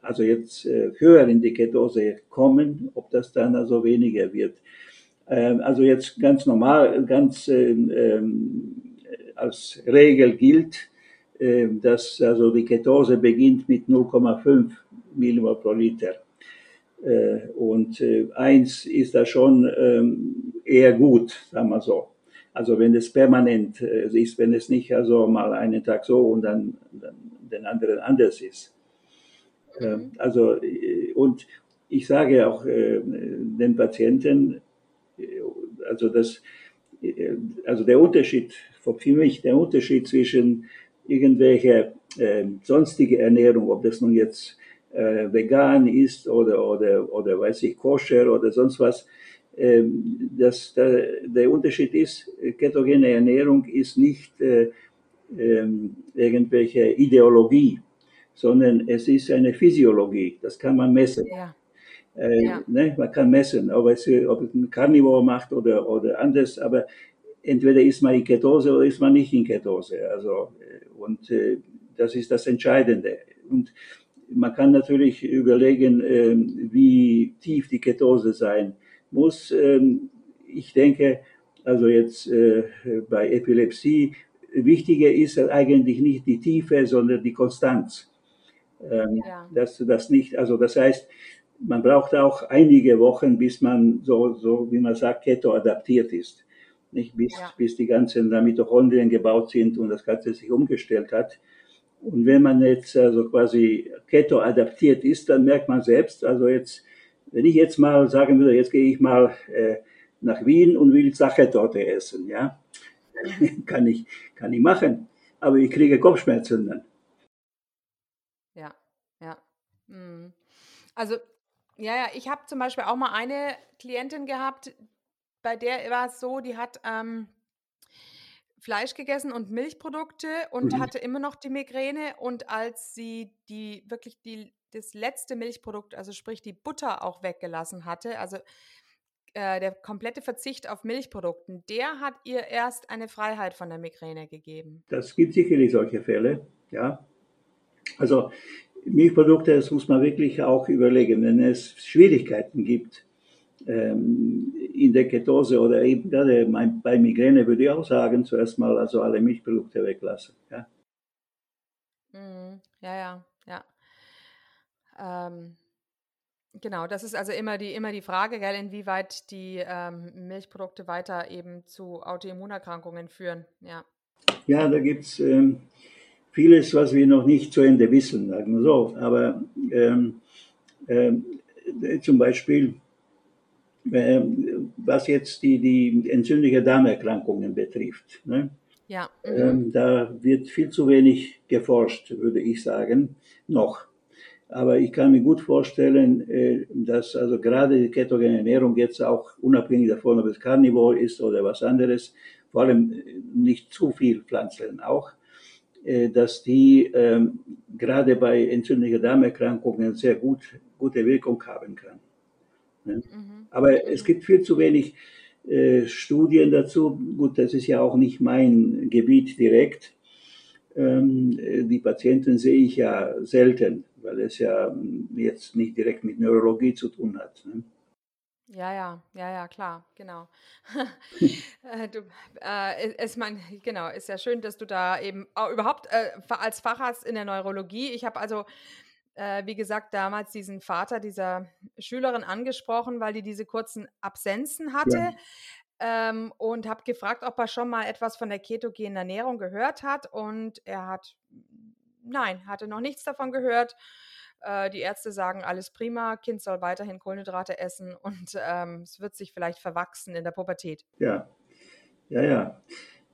also jetzt äh, höher in die Ketose kommen, ob das dann also weniger wird. Ähm, also jetzt ganz normal, ganz ähm, ähm, als Regel gilt, dass also die Ketose beginnt mit 0,5 Millimol pro Liter. Äh, und äh, eins ist da schon eher gut, sagen wir so. Also wenn es permanent ist, wenn es nicht also mal einen Tag so und dann, dann den anderen anders ist. Äh, Mhm. Also, äh, und ich sage auch äh, den Patienten, äh, also das, äh, also der Unterschied, für mich der Unterschied zwischen irgendwelcher äh, sonstige Ernährung, ob das nun jetzt äh, vegan ist oder, oder, oder weiß ich, koscher oder sonst was, ähm, das, der, der Unterschied ist, ketogene Ernährung ist nicht äh, ähm, irgendwelche Ideologie, sondern es ist eine Physiologie. Das kann man messen. Ja. Äh, ja. ne, man kann messen, ob es, ob es ein Carnivore macht oder, oder anders, aber entweder ist man in Ketose oder ist man nicht in Ketose. Also, äh, und äh, das ist das Entscheidende. Und man kann natürlich überlegen, äh, wie tief die Ketose sein muss. Ähm, ich denke, also jetzt äh, bei Epilepsie, wichtiger ist eigentlich nicht die Tiefe, sondern die Konstanz. Ähm, ja. dass das nicht, also das heißt, man braucht auch einige Wochen, bis man so, so wie man sagt, keto adaptiert ist. Nicht bis, ja. bis die ganzen Mitochondrien gebaut sind und das Ganze sich umgestellt hat. Und wenn man jetzt also quasi keto adaptiert ist, dann merkt man selbst, also jetzt, wenn ich jetzt mal sagen würde, jetzt gehe ich mal äh, nach Wien und will Sachertorte essen, ja, kann ich, kann ich machen, aber ich kriege Kopfschmerzen dann. Mhm. Also ja, ja, ich habe zum Beispiel auch mal eine Klientin gehabt, bei der war es so, die hat ähm, Fleisch gegessen und Milchprodukte und mhm. hatte immer noch die Migräne. Und als sie die wirklich die, das letzte Milchprodukt, also sprich die Butter auch weggelassen hatte, also äh, der komplette Verzicht auf Milchprodukten, der hat ihr erst eine Freiheit von der Migräne gegeben. Das gibt sicherlich solche Fälle, ja. Also Milchprodukte, das muss man wirklich auch überlegen, wenn es Schwierigkeiten gibt ähm, in der Ketose oder eben gerade bei Migräne würde ich auch sagen, zuerst mal also alle Milchprodukte weglassen. Ja, mhm. ja, ja. ja. Ähm, genau, das ist also immer die, immer die Frage, gell, inwieweit die ähm, Milchprodukte weiter eben zu Autoimmunerkrankungen führen. Ja, ja da gibt es ähm, vieles, was wir noch nicht zu Ende wissen, sagen wir so. Aber ähm, ähm, zum Beispiel, ähm, was jetzt die, die entzündliche Darmerkrankungen betrifft. Ne? Ja. Mhm. Ähm, da wird viel zu wenig geforscht, würde ich sagen, noch. Aber ich kann mir gut vorstellen, äh, dass also gerade die ketogene Ernährung jetzt auch unabhängig davon, ob es Carnivore ist oder was anderes, vor allem nicht zu viel Pflanzen auch, äh, dass die ähm, gerade bei entzündlicher Darmerkrankungen sehr gut, gute Wirkung haben kann. Ne? Mhm. Aber mhm. es gibt viel zu wenig äh, Studien dazu. Gut, das ist ja auch nicht mein Gebiet direkt. Ähm, die Patienten sehe ich ja selten, weil es ja jetzt nicht direkt mit Neurologie zu tun hat. Ne? Ja, ja, ja, ja, klar, genau. Äh, du, äh, ist man, genau, ist ja schön, dass du da eben auch überhaupt äh, als Facharzt in der Neurologie, ich habe also, äh, wie gesagt, damals diesen Vater dieser Schülerin angesprochen, weil die diese kurzen Absenzen hatte. Ja. Ähm, und habe gefragt, ob er schon mal etwas von der ketogenen Ernährung gehört hat. Und er hat, nein, hatte noch nichts davon gehört. Äh, die Ärzte sagen, alles prima, Kind soll weiterhin Kohlenhydrate essen und ähm, es wird sich vielleicht verwachsen in der Pubertät. Ja, ja, ja.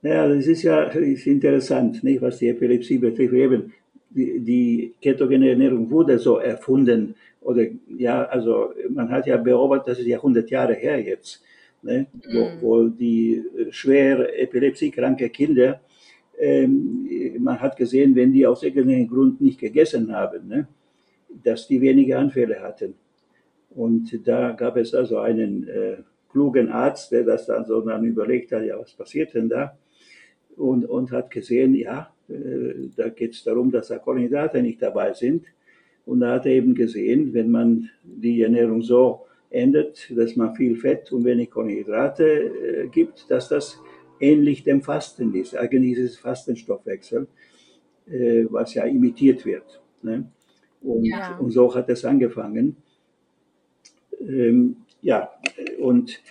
Naja, das ist ja ist interessant, nicht, was die Epilepsie betrifft. Eben, die, die ketogene Ernährung wurde so erfunden. Oder ja, also man hat ja beobachtet, das ist ja 100 Jahre her jetzt, ne, mm. wo, mhm. wo die schwer epilepsiekranke Kinder, ähm, man hat gesehen, wenn die aus irgendeinem Grund nicht gegessen haben, ne, dass die wenige Anfälle hatten. Und da gab es also einen äh, klugen Arzt, der das dann so dann überlegt hat, ja, was passiert denn da? Und, und hat gesehen, ja, äh, da geht es darum, dass da Kohlenhydrate nicht dabei sind. Und da hat er eben gesehen, wenn man die Ernährung so ändert, dass man viel Fett und wenig Kohlenhydrate äh, gibt, dass das ähnlich dem Fasten ist. Eigentlich ist es Fastenstoffwechsel, äh, was ja imitiert wird. Ne? Und, ja. und so hat es angefangen. Ähm, ja, und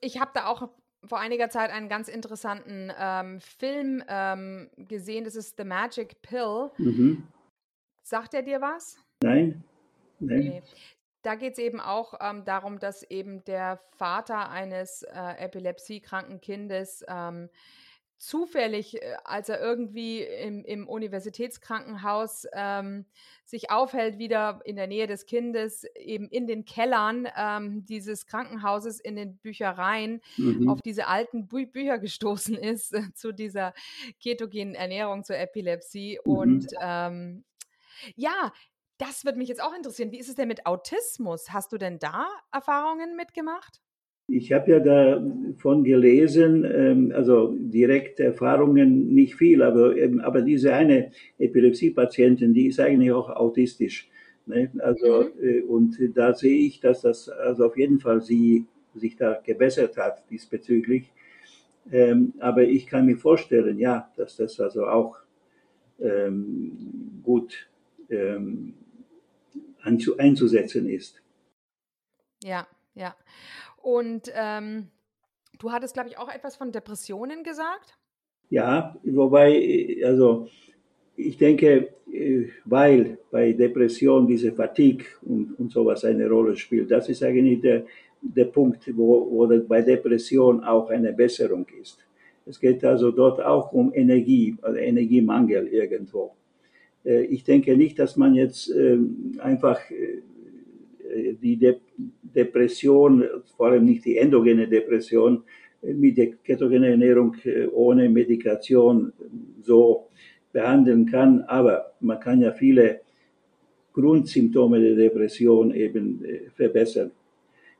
ich habe da auch vor einiger Zeit einen ganz interessanten ähm, Film ähm, gesehen. Das ist The Magic Pill. Mhm. Sagt er dir was? Nein. Nein. Okay. Da geht es eben auch ähm, darum, dass eben der Vater eines äh, epilepsiekranken Kindes ähm, zufällig, äh, als er irgendwie im, im Universitätskrankenhaus ähm, sich aufhält, wieder in der Nähe des Kindes, eben in den Kellern ähm, dieses Krankenhauses, in den Büchereien, mhm. auf diese alten Bü Bücher gestoßen ist äh, zu dieser ketogenen Ernährung, zur Epilepsie. Mhm. Und ähm, ja, das würde mich jetzt auch interessieren. Wie ist es denn mit Autismus? Hast du denn da Erfahrungen mitgemacht? Ich habe ja davon gelesen, ähm, also direkte Erfahrungen nicht viel, aber, aber diese eine Epilepsie-Patientin, die ist eigentlich auch autistisch. Ne? Also, mhm. Äh, und da sehe ich, dass das also auf jeden Fall sie sich da gebessert hat diesbezüglich. Ähm, aber ich kann mir vorstellen, ja, dass das also auch ähm, gut einzusetzen ist. Ja, ja. Und ähm, du hattest, glaube ich, auch etwas von Depressionen gesagt? Ja, wobei, also ich denke, äh, weil bei Depression diese Fatigue und, und sowas eine Rolle spielt, das ist eigentlich der, der Punkt, wo, wo bei Depression auch eine Besserung ist. Es geht also dort auch um Energie, also Energiemangel irgendwo. Äh, ich denke nicht, dass man jetzt ähm, einfach äh, die De Depression, vor allem nicht die endogene Depression, mit der ketogenen Ernährung äh, ohne Medikation so behandeln kann. Aber man kann ja viele Grundsymptome der Depression eben äh, verbessern.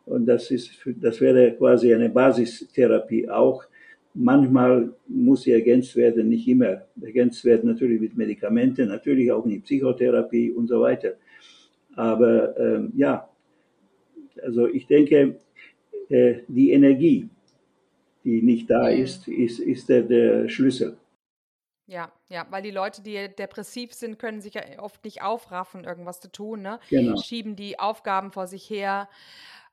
Und das ist, das wäre quasi eine Basistherapie auch. Manchmal muss sie ergänzt werden, nicht immer ergänzt werden, natürlich mit Medikamenten, natürlich auch mit Psychotherapie und so weiter. Aber ähm, ja, also ich denke, äh, die Energie, die nicht da mhm. ist, ist, ist der, der Schlüssel. Ja, ja, weil die Leute, die depressiv sind, können sich ja oft nicht aufraffen, irgendwas zu tun, ne? Genau. Schieben die Aufgaben vor sich her.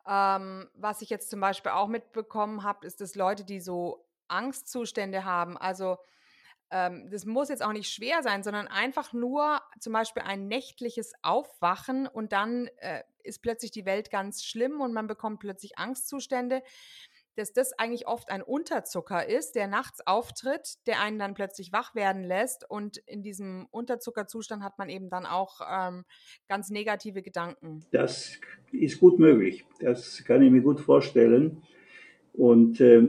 Ähm, was ich jetzt zum Beispiel auch mitbekommen habe, ist, dass Leute, die so Angstzustände haben, also ähm, das muss jetzt auch nicht schwer sein, sondern einfach nur zum Beispiel ein nächtliches Aufwachen und dann äh, ist plötzlich die Welt ganz schlimm und man bekommt plötzlich Angstzustände, dass das eigentlich oft ein Unterzucker ist, der nachts auftritt, der einen dann plötzlich wach werden lässt und in diesem Unterzuckerzustand hat man eben dann auch ähm, ganz negative Gedanken. Das ist gut möglich. Das kann ich mir gut vorstellen. Und äh,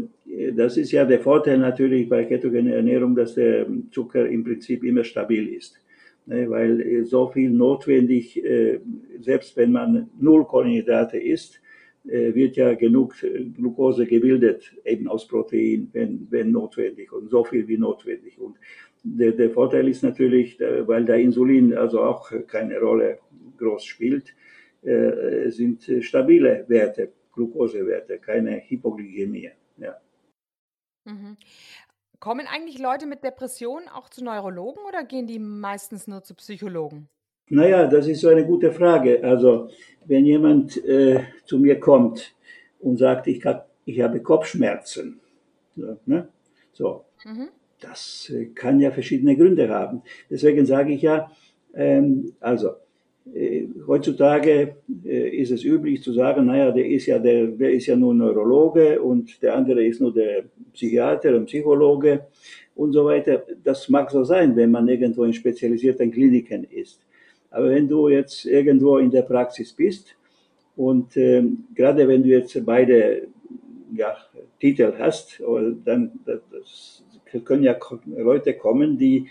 das ist ja der Vorteil natürlich bei ketogener Ernährung, dass der Zucker im Prinzip immer stabil ist. Ne, weil äh, so viel notwendig, äh, selbst wenn man null Kohlenhydrate isst, äh, wird ja genug Glucose gebildet, eben aus Protein, wenn, wenn notwendig und so viel wie notwendig. Und der, der Vorteil ist natürlich, weil der Insulin also auch keine Rolle groß spielt, sind stabile Werte Glukosewerte, keine Hypoglykämie. Ja. Mhm. Kommen eigentlich Leute mit Depressionen auch zu Neurologen oder gehen die meistens nur zu Psychologen? Naja, das ist so eine gute Frage. Also, wenn jemand äh, zu mir kommt und sagt, ich, hab, ich habe Kopfschmerzen, so, ne? so mhm. das äh, kann ja verschiedene Gründe haben. Deswegen sage ich ja, ähm, also, heutzutage äh, ist es üblich zu sagen, naja, der ist ja der, der ist ja nur Neurologe und der andere ist nur der Psychiater und Psychologe und so weiter. Das mag so sein, wenn man irgendwo in spezialisierten Kliniken ist. Aber wenn du jetzt irgendwo in der Praxis bist und äh, gerade wenn du jetzt beide ja, Titel hast, dann das können ja Leute kommen, die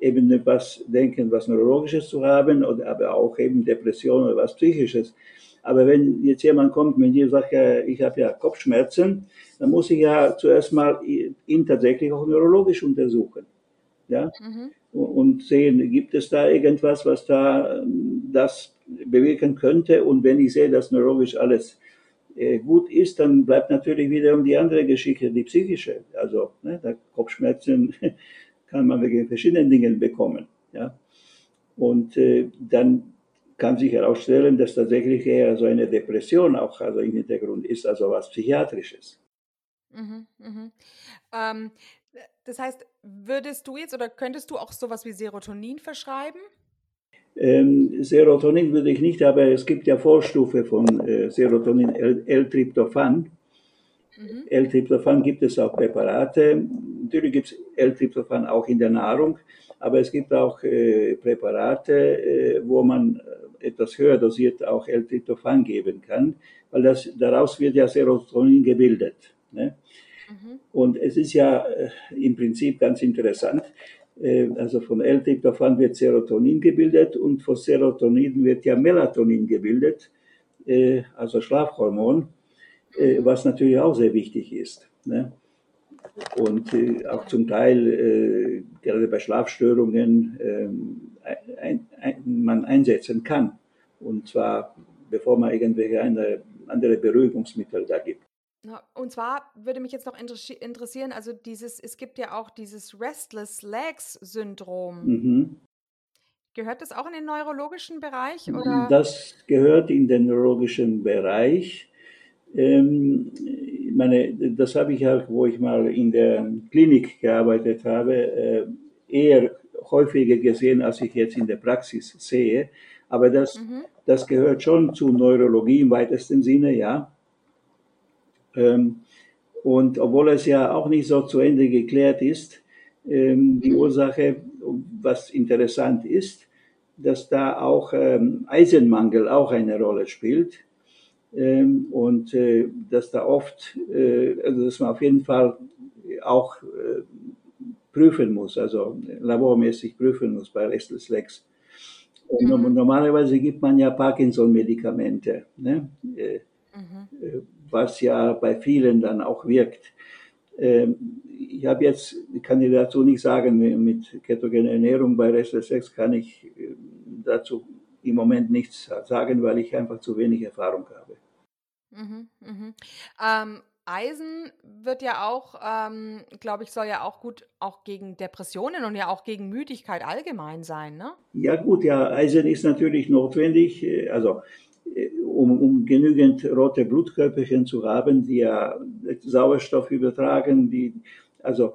eben etwas denken, was Neurologisches zu haben, oder aber auch eben Depression oder was Psychisches. Aber wenn jetzt jemand kommt mit dir sagt, ja, ich habe ja Kopfschmerzen, dann muss ich ja zuerst mal ihn tatsächlich auch neurologisch untersuchen. Ja? Mhm. Und sehen, gibt es da irgendwas, was da das bewirken könnte? Und wenn ich sehe, dass neurologisch alles äh, gut ist, dann bleibt natürlich wiederum die andere Geschichte, die psychische. Also ne, Kopfschmerzen kann man wegen verschiedenen Dingen bekommen. Ja? Und äh, dann kann sich herausstellen, dass tatsächlich eher so eine Depression auch also im Hintergrund ist, also was Psychiatrisches. Mhm, mhm. Ähm, das heißt, würdest du jetzt oder könntest du auch sowas wie Serotonin verschreiben? Ähm, Serotonin würde ich nicht, aber es gibt ja Vorstufe von äh, Serotonin, L-Tryptophan. Mhm. L-Tryptophan gibt es auch Präparate. Natürlich gibt es L-Tryptophan auch in der Nahrung, aber es gibt auch äh, Präparate, äh, wo man etwas höher dosiert auch L-Tryptophan geben kann, weil das, daraus wird ja Serotonin gebildet. Ne? Mhm. Und es ist ja äh, im Prinzip ganz interessant. Äh, also von L-Tryptophan wird Serotonin gebildet und von Serotonin wird ja Melatonin gebildet, äh, also Schlafhormon, mhm. was natürlich auch sehr wichtig ist. Ne? Und auch zum Teil, gerade bei Schlafstörungen, ähm, ein, ein, man einsetzen kann. Und zwar, bevor man irgendwelche andere Beruhigungsmittel da gibt. Und zwar würde mich jetzt noch interessieren, also dieses, es gibt ja auch dieses Restless Legs Syndrom. Mhm. Gehört das auch in den neurologischen Bereich? Oder? Das gehört in den neurologischen Bereich. Ähm, meine, das habe ich auch, wo ich mal in der Klinik gearbeitet habe, äh, eher häufiger gesehen, als ich jetzt in der Praxis sehe. Aber das, mhm. das gehört schon zu Neurologie im weitesten Sinne, ja. Ähm, und obwohl es ja auch nicht so zu Ende geklärt ist, ähm, die mhm. Ursache, was interessant ist, dass da auch ähm, Eisenmangel auch eine Rolle spielt. Und äh, dass da oft, äh, also dass man auf jeden Fall auch äh, prüfen muss, also labormäßig prüfen muss bei Restless Legs. Und mhm. normalerweise gibt man ja Parkinson-Medikamente. Ne? Mhm was ja bei vielen dann auch wirkt. Ähm, ich habe jetzt, kann ich dazu nicht sagen, mit ketogener Ernährung bei Restless Sex kann ich äh, dazu im Moment nichts sagen, weil ich einfach zu wenig Erfahrung habe. Mhm, mhm. Ähm, Eisen wird ja auch, ähm, glaube ich, soll ja auch gut auch gegen Depressionen und ja auch gegen Müdigkeit allgemein sein, ne? Ja gut, ja, Eisen ist natürlich notwendig. Äh, also um, um genügend rote Blutkörperchen zu haben, die ja Sauerstoff übertragen, die, also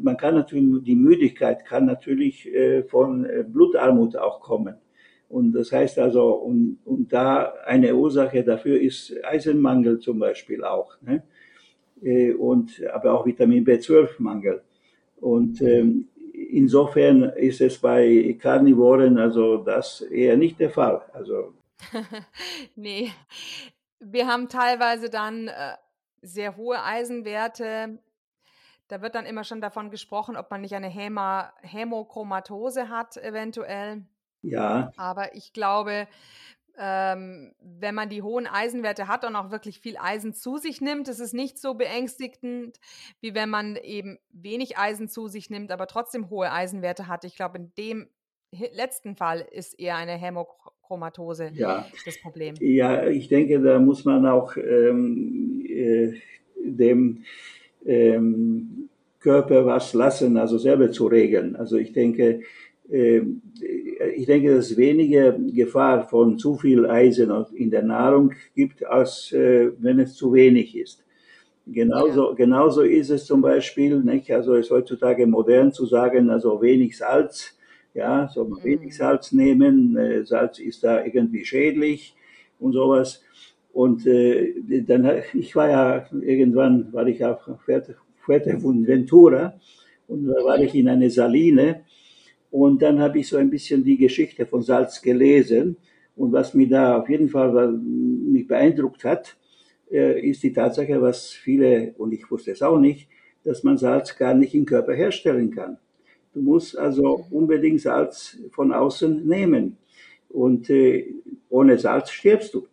man kann natürlich, die Müdigkeit kann natürlich äh, von äh, Blutarmut auch kommen. Und das heißt also, und, und da eine Ursache dafür ist Eisenmangel zum Beispiel auch. Ne? Äh, und, aber auch Vitamin B12-Mangel. Und ähm, insofern ist es bei Karnivoren also das eher nicht der Fall. Also nee, wir haben teilweise dann äh, sehr hohe Eisenwerte. Da wird dann immer schon davon gesprochen, ob man nicht eine Häma Hämochromatose hat, eventuell. Ja. Aber ich glaube, ähm, wenn man die hohen Eisenwerte hat und auch wirklich viel Eisen zu sich nimmt, ist es nicht so beängstigend, wie wenn man eben wenig Eisen zu sich nimmt, aber trotzdem hohe Eisenwerte hat. Ich glaube, in dem letzten Fall ist eher eine Hämochromatose ja. das Problem. Ja, ich denke, da muss man auch ähm, äh, dem ähm, Körper was lassen, also selber zu regeln. Also ich denke, ich denke, dass es weniger Gefahr von zu viel Eisen in der Nahrung gibt, als äh, wenn es zu wenig ist. Genauso, ja. genauso ist es zum Beispiel, nicht? also es ist heutzutage modern zu sagen, also wenig Salz, ja, soll man wenig mhm. Salz nehmen, äh, Salz ist da irgendwie schädlich und sowas. Und äh, dann, ich war ja irgendwann, war ich auf Fuerteventura und da war ich in einer Saline und dann habe ich so ein bisschen die Geschichte von Salz gelesen und was mir da auf jeden Fall mich beeindruckt hat, äh, ist die Tatsache, was viele, und ich wusste es auch nicht, dass man Salz gar nicht im Körper herstellen kann. Du musst also unbedingt Salz von außen nehmen. Und äh, ohne Salz stirbst du.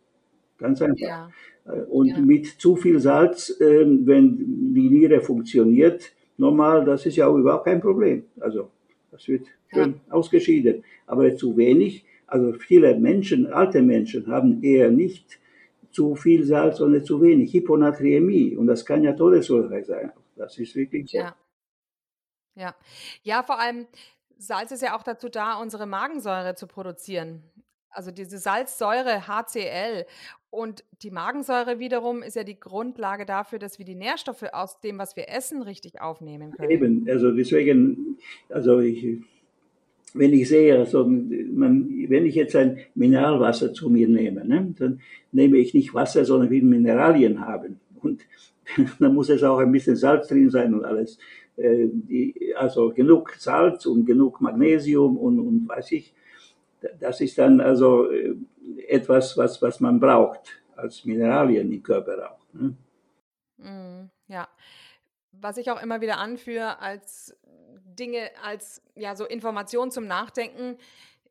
Ganz einfach. Ja. Äh, und ja. mit zu viel Salz, äh, wenn die Niere funktioniert, normal, das ist ja auch überhaupt kein Problem. Also das wird schön ja. ausgeschieden. Aber zu wenig, also viele Menschen, alte Menschen haben eher nicht zu viel Salz, sondern zu wenig. Hyponatriämie. Und das kann ja Todesursache sein. Das ist wirklich so. Ja. Ja. Ja, vor allem Salz ist ja auch dazu da, unsere Magensäure zu produzieren. Also diese Salzsäure HCl und die Magensäure wiederum ist ja die Grundlage dafür, dass wir die Nährstoffe aus dem, was wir essen, richtig aufnehmen können. Eben, also deswegen, also ich, wenn ich sehe, also man, wenn ich jetzt ein Mineralwasser zu mir nehme, ne, dann nehme ich nicht Wasser, sondern will Mineralien haben. Und dann muss es auch ein bisschen Salz drin sein und alles. Äh, die, also genug Salz und genug Magnesium und, und weiß ich. Das ist dann also äh, etwas, was, was man braucht als Mineralien im Körper auch. Ne? Mm, ja. Was ich auch immer wieder anführe als Dinge, als ja so Information zum Nachdenken,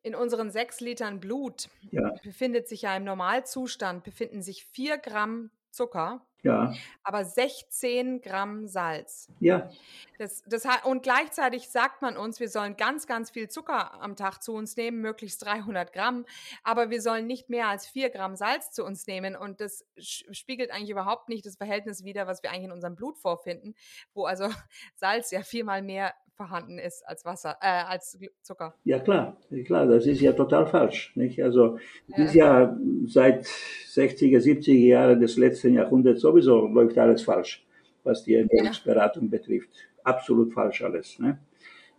in unseren sechs Litern Blut ja. befindet sich ja im Normalzustand, befinden sich vier Gramm Zucker, ja. aber 16 Gramm Salz. Ja. Das, das, und gleichzeitig sagt man uns, wir sollen ganz, ganz viel Zucker am Tag zu uns nehmen, möglichst 300 Gramm, aber wir sollen nicht mehr als 4 Gramm Salz zu uns nehmen. Und das spiegelt eigentlich überhaupt nicht das Verhältnis wider, was wir eigentlich in unserem Blut vorfinden, wo also Salz ja viermal mehr vorhanden ist als Wasser, äh, als Zucker. Ja klar, klar, das ist ja total falsch. Nicht? Also ja. ist ja seit 60er, 70er Jahren des letzten Jahrhunderts sowieso läuft alles falsch, was die Ernährungsberatung ja. betrifft. Absolut falsch alles. Ne?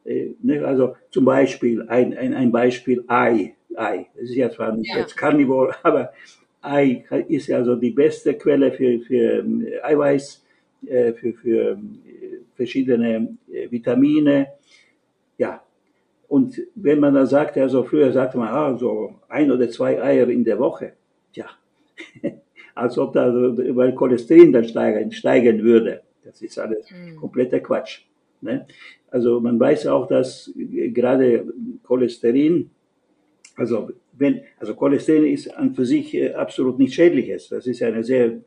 Äh, ne? Also zum Beispiel ein, ein, ein Beispiel Ei. Ei. Das ist ja zwar nicht ja. jetzt Carnivore, aber Ei ist ja also die beste Quelle für, für äh, Eiweiß, äh, für, für verschiedene äh, Vitamine. Ja, und wenn man dann sagt, also früher sagte man, ah, so ein oder zwei Eier in der Woche. Ja, als ob da, weil Cholesterin dann steigen, steigen würde. Das ist alles mhm. kompletter Quatsch. Ne? Also man weiß auch, dass gerade Cholesterin, also wenn, also Cholesterin ist an für sich äh, absolut nicht schädliches. Das ist eine sehr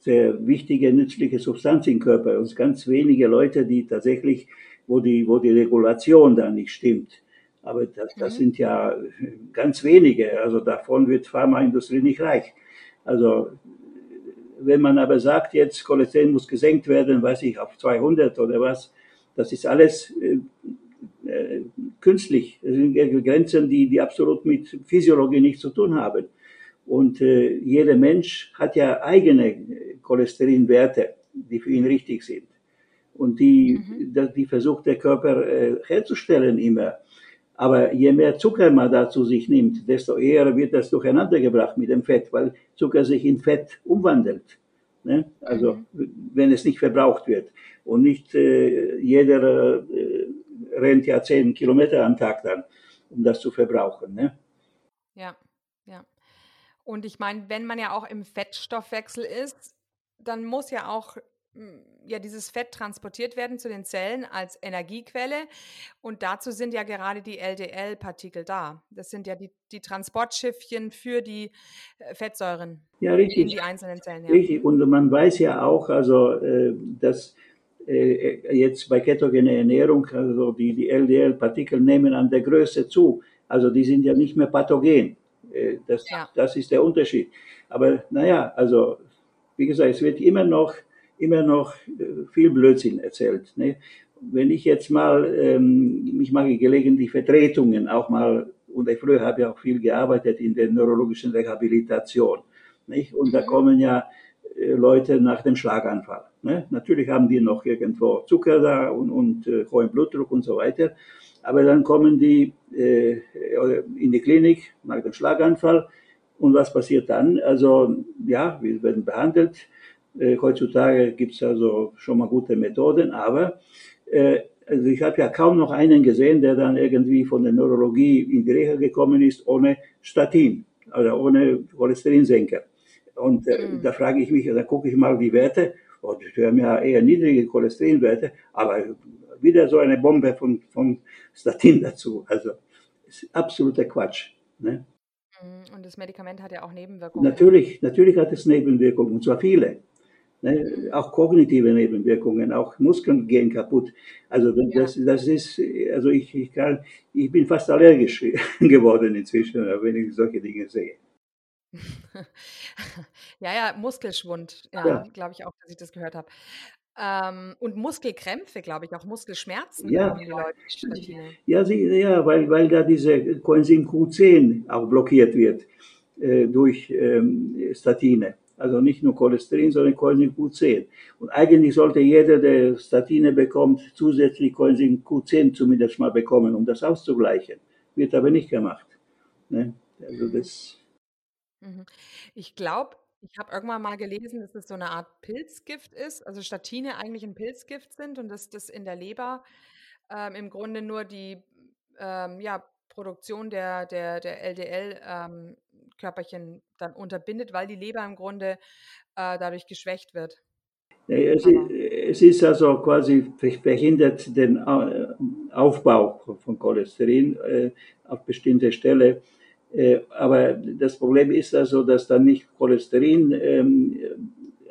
sehr wichtige, nützliche Substanz im Körper. Und ganz wenige Leute, die tatsächlich, wo die, wo die Regulation da nicht stimmt. Aber das, das mhm. sind ja ganz wenige. Also davon wird Pharmaindustrie nicht reich. Also wenn man aber sagt, jetzt Cholesterin muss gesenkt werden, weiß ich, auf 200 oder was, das ist alles äh, äh, künstlich. Das sind Grenzen, die, die absolut mit Physiologie nichts zu tun haben. Und äh, jeder Mensch hat ja eigene Cholesterinwerte, die für ihn richtig sind. Und die, mhm. die versucht der Körper äh, herzustellen immer. Aber je mehr Zucker man da zu sich nimmt, desto eher wird das durcheinander gebracht mit dem Fett, weil Zucker sich in Fett umwandelt. Ne? Also mhm. wenn es nicht verbraucht wird. Und nicht äh, jeder äh, rennt ja zehn Kilometer am Tag dann, um das zu verbrauchen. Ne? Ja, ja. Und ich meine, wenn man ja auch im Fettstoffwechsel ist, dann muss ja auch hm, ja dieses Fett transportiert werden zu den Zellen als Energiequelle und dazu sind ja gerade die LDL-Partikel da. Das sind ja die, die Transportschiffchen für die äh, Fettsäuren ja, richtig. in die einzelnen Zellen. Ja. Richtig, und man weiß ja auch, also äh, dass äh, jetzt bei ketogener Ernährung, also die, die LDL-Partikel nehmen an der Größe zu. Also die sind ja nicht mehr pathogen. Das, ja. das ist der Unterschied. Aber naja, also wie gesagt, es wird immer noch, immer noch äh, viel Blödsinn erzählt. Ne? Wenn ich jetzt mal, ähm, ich mache gelegentlich Vertretungen auch mal, und ich früher habe ja auch viel gearbeitet in der neurologischen Rehabilitation. Nicht? Und da mhm. kommen ja äh, Leute nach dem Schlaganfall. Ne? Natürlich haben die noch irgendwo Zucker da und, und äh, hohen Blutdruck und so weiter. Aber dann kommen die äh, in die Klinik nach dem Schlaganfall und was passiert dann? Also ja, wir werden behandelt. Äh, heutzutage gibt es also schon mal gute Methoden, aber äh, also ich habe ja kaum noch einen gesehen, der dann irgendwie von der Neurologie in die Reha gekommen ist ohne Statin oder ohne Cholesterinsenker. Und äh, mhm. da frage ich mich, da gucke ich mal die Werte, und wir haben ja eher niedrige Cholesterinwerte, aber wieder so eine Bombe von, von Statin dazu. Also ist absoluter Quatsch. Ne? Mhm, und das Medikament hat ja auch Nebenwirkungen. Natürlich, natürlich hat es Nebenwirkungen, und zwar viele. Ne? Mhm. Auch kognitive Nebenwirkungen, auch Muskeln gehen kaputt. Also das, ja. das ist, also ich, ich, kann, ich bin fast allergisch geworden inzwischen, wenn ich solche Dinge sehe. ja, ja, Muskelschwund, ja, ja. glaube ich auch, dass ich das gehört habe. Ähm, und Muskelkrämpfe, glaube ich, auch Muskelschmerzen. Ja, ja, sie, ja weil, weil da diese Coenzym Q10 auch blockiert wird äh, durch ähm, Statine. Also nicht nur Cholesterin, sondern Coenzym Q10. Und eigentlich sollte jeder, der Statine bekommt, zusätzlich Coenzym Q10 zumindest mal bekommen, um das auszugleichen. Wird aber nicht gemacht. Ne? Also das mhm. ich glaube, Ich habe irgendwann mal gelesen, dass es so eine Art Pilzgift ist, also Statine eigentlich ein Pilzgift sind und dass das in der Leber ähm, im Grunde nur die ähm, ja, Produktion der, der, der LDL-Körperchen ähm, dann unterbindet, weil die Leber im Grunde äh, dadurch geschwächt wird. Es, es, ist also quasi verhindert den äh, Aufbau von Cholesterin äh, auf bestimmte Stelle. Äh, aber das Problem ist also, dass dann nicht Cholesterin, ähm,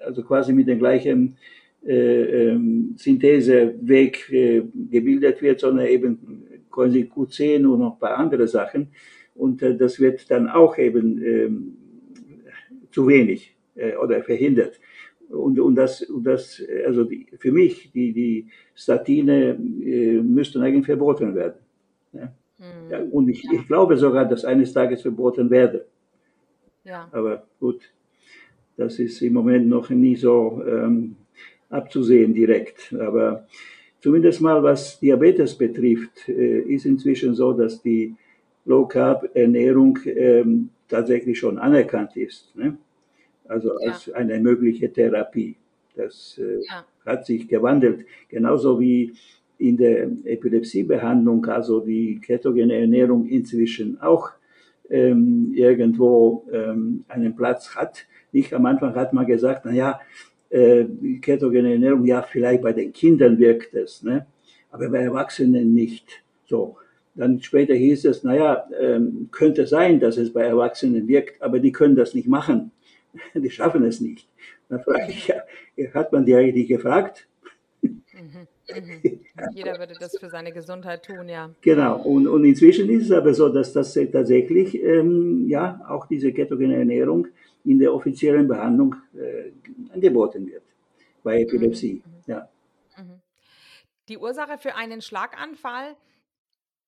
also quasi mit dem gleichen ähm, Syntheseweg gebildet wird, sondern eben quasi Q10 und noch ein paar andere Sachen. Und das wird dann auch eben ähm, zu wenig oder verhindert. Und, und das, und das also die, für mich, die, die Statine äh, müssten eigentlich verboten werden. Ja? Hm. Ja, und ich, ja. ich glaube sogar, dass eines Tages verboten werde. Ja. Aber gut, das ist im Moment noch nie so ähm, abzusehen direkt. Aber zumindest mal was Diabetes betrifft, äh, ist inzwischen so, dass die Low Carb Ernährung ähm, tatsächlich schon anerkannt ist. Ne? also ja. als eine mögliche Therapie. Das äh, ja. hat sich gewandelt, genauso wie in der Epilepsiebehandlung, also die ketogene Ernährung inzwischen auch ähm, irgendwo ähm, einen Platz hat. Nicht am Anfang hat man gesagt, na ja, äh, ketogene Ernährung, ja, vielleicht bei den Kindern wirkt es, ne? aber bei Erwachsenen nicht. So. Dann später hieß es, naja, ähm, könnte sein, dass es bei Erwachsenen wirkt, aber die können das nicht machen. die schaffen es nicht. Dann frage ich, ja, hat man die eigentlich gefragt? Mhm, mhm. Jeder würde das für seine Gesundheit tun, ja. Genau, und, und inzwischen ist es aber so, dass das tatsächlich, ähm, ja, auch diese ketogene Ernährung in der offiziellen Behandlung äh, angeboten wird, bei Epilepsie, mhm. ja. Mhm. Die Ursache für einen Schlaganfall,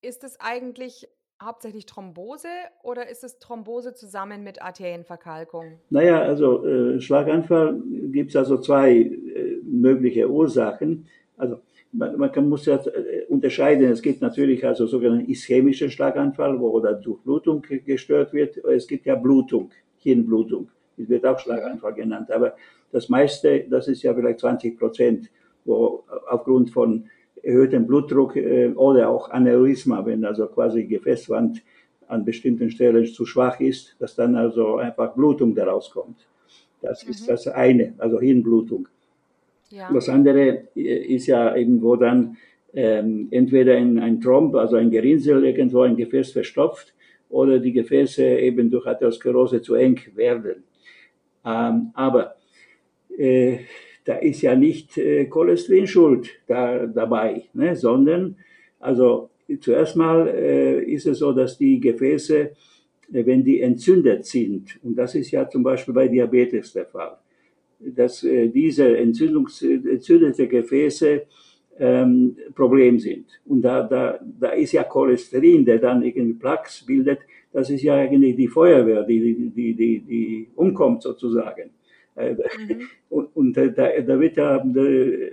ist es eigentlich hauptsächlich Thrombose oder ist es Thrombose zusammen mit Arterienverkalkung? Naja, also äh, Schlaganfall gibt es also zwei äh, mögliche Ursachen. Also man, man kann, muss ja äh, unterscheiden. Es gibt natürlich also sogenannten ischämischen Schlaganfall, wo da Durchblutung gestört wird. Es gibt ja Blutung, Hirnblutung. Das wird auch Schlaganfall genannt. Aber das meiste, das ist ja vielleicht 20 Prozent, wo aufgrund von erhöhten Blutdruck äh, oder auch Aneurysma, wenn also quasi Gefäßwand an bestimmten Stellen zu schwach ist, dass dann also einfach Blutung daraus kommt. Das mhm. ist das eine, also Hirnblutung. Ja. Das andere äh, ist ja irgendwo dann ähm, entweder ein, ein Tromb, also ein Gerinnsel irgendwo ein Gefäß verstopft oder die Gefäße eben durch Atherosklerose zu eng werden. Ähm, aber äh, da ist ja nicht äh, Cholesterin schuld da, dabei, ne? sondern also zuerst mal äh, ist es so, dass die Gefäße, äh, wenn die entzündet sind, und das ist ja zum Beispiel bei Diabetes der Fall, dass äh, diese Entzündungs entzündete Gefäße ähm, Problem sind. Und da, da, da ist ja Cholesterin, der dann irgendwie Plaques bildet, das ist ja eigentlich die Feuerwehr, die, die, die, die umkommt sozusagen. Äh, mhm. Und, und da, da wird ja,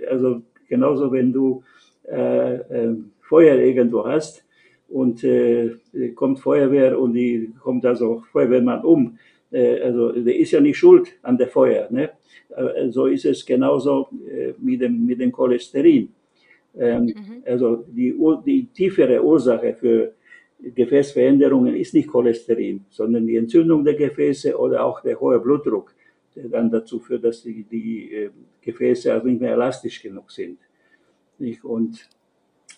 also genauso wenn du äh, äh, Feuer irgendwo hast und äh, kommt Feuerwehr und die kommt also Feuerwehrmann um, äh, also der ist ja nicht schuld an der Feuer. Ne? Äh, so ist es genauso äh, mit, dem, mit dem Cholesterin. Ähm, mhm. Also die, die tiefere Ursache für Gefäßveränderungen ist nicht Cholesterin, sondern die Entzündung der Gefäße oder auch der hohe Blutdruck der dann dazu führt, dass die, die äh, Gefäße also nicht mehr elastisch genug sind. Und,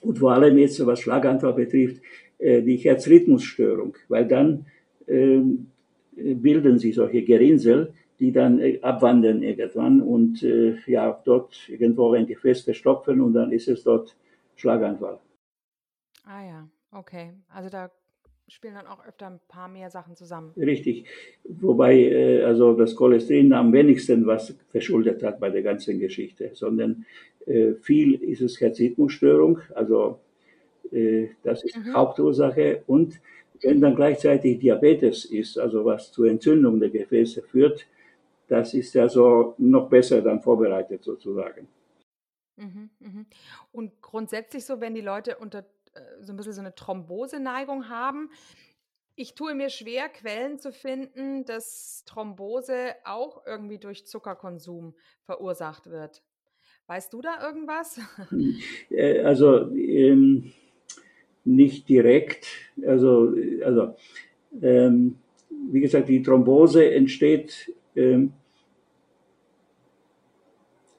und vor allem jetzt, was Schlaganfall betrifft, äh, die Herzrhythmusstörung, weil dann ähm, bilden sich solche Gerinnsel, die dann äh, abwandern irgendwann und ja, dort irgendwo ein Gefäß verstopfen und dann ist es dort Schlaganfall. Ah ja, okay. Also da spielen dann auch öfter ein paar mehr Sachen zusammen. Richtig. Wobei äh, also das Cholesterin am wenigsten was verschuldet hat bei der ganzen Geschichte, sondern äh, viel ist es Herzrhythmusstörung, also äh, das ist mhm. Hauptursache und wenn dann gleichzeitig Diabetes ist, also was zur Entzündung der Gefäße führt, das ist ja so noch besser dann vorbereitet sozusagen. Mhm, mhm. Und grundsätzlich so, wenn die Leute unter äh, so ein bisschen so eine Thromboseneigung haben, Ich tue mir schwer, Quellen zu finden, dass Thrombose auch irgendwie durch Zuckerkonsum verursacht wird. Weißt du da irgendwas? Äh, also ähm, nicht direkt. Also, also ähm, wie gesagt, die Thrombose entsteht ähm,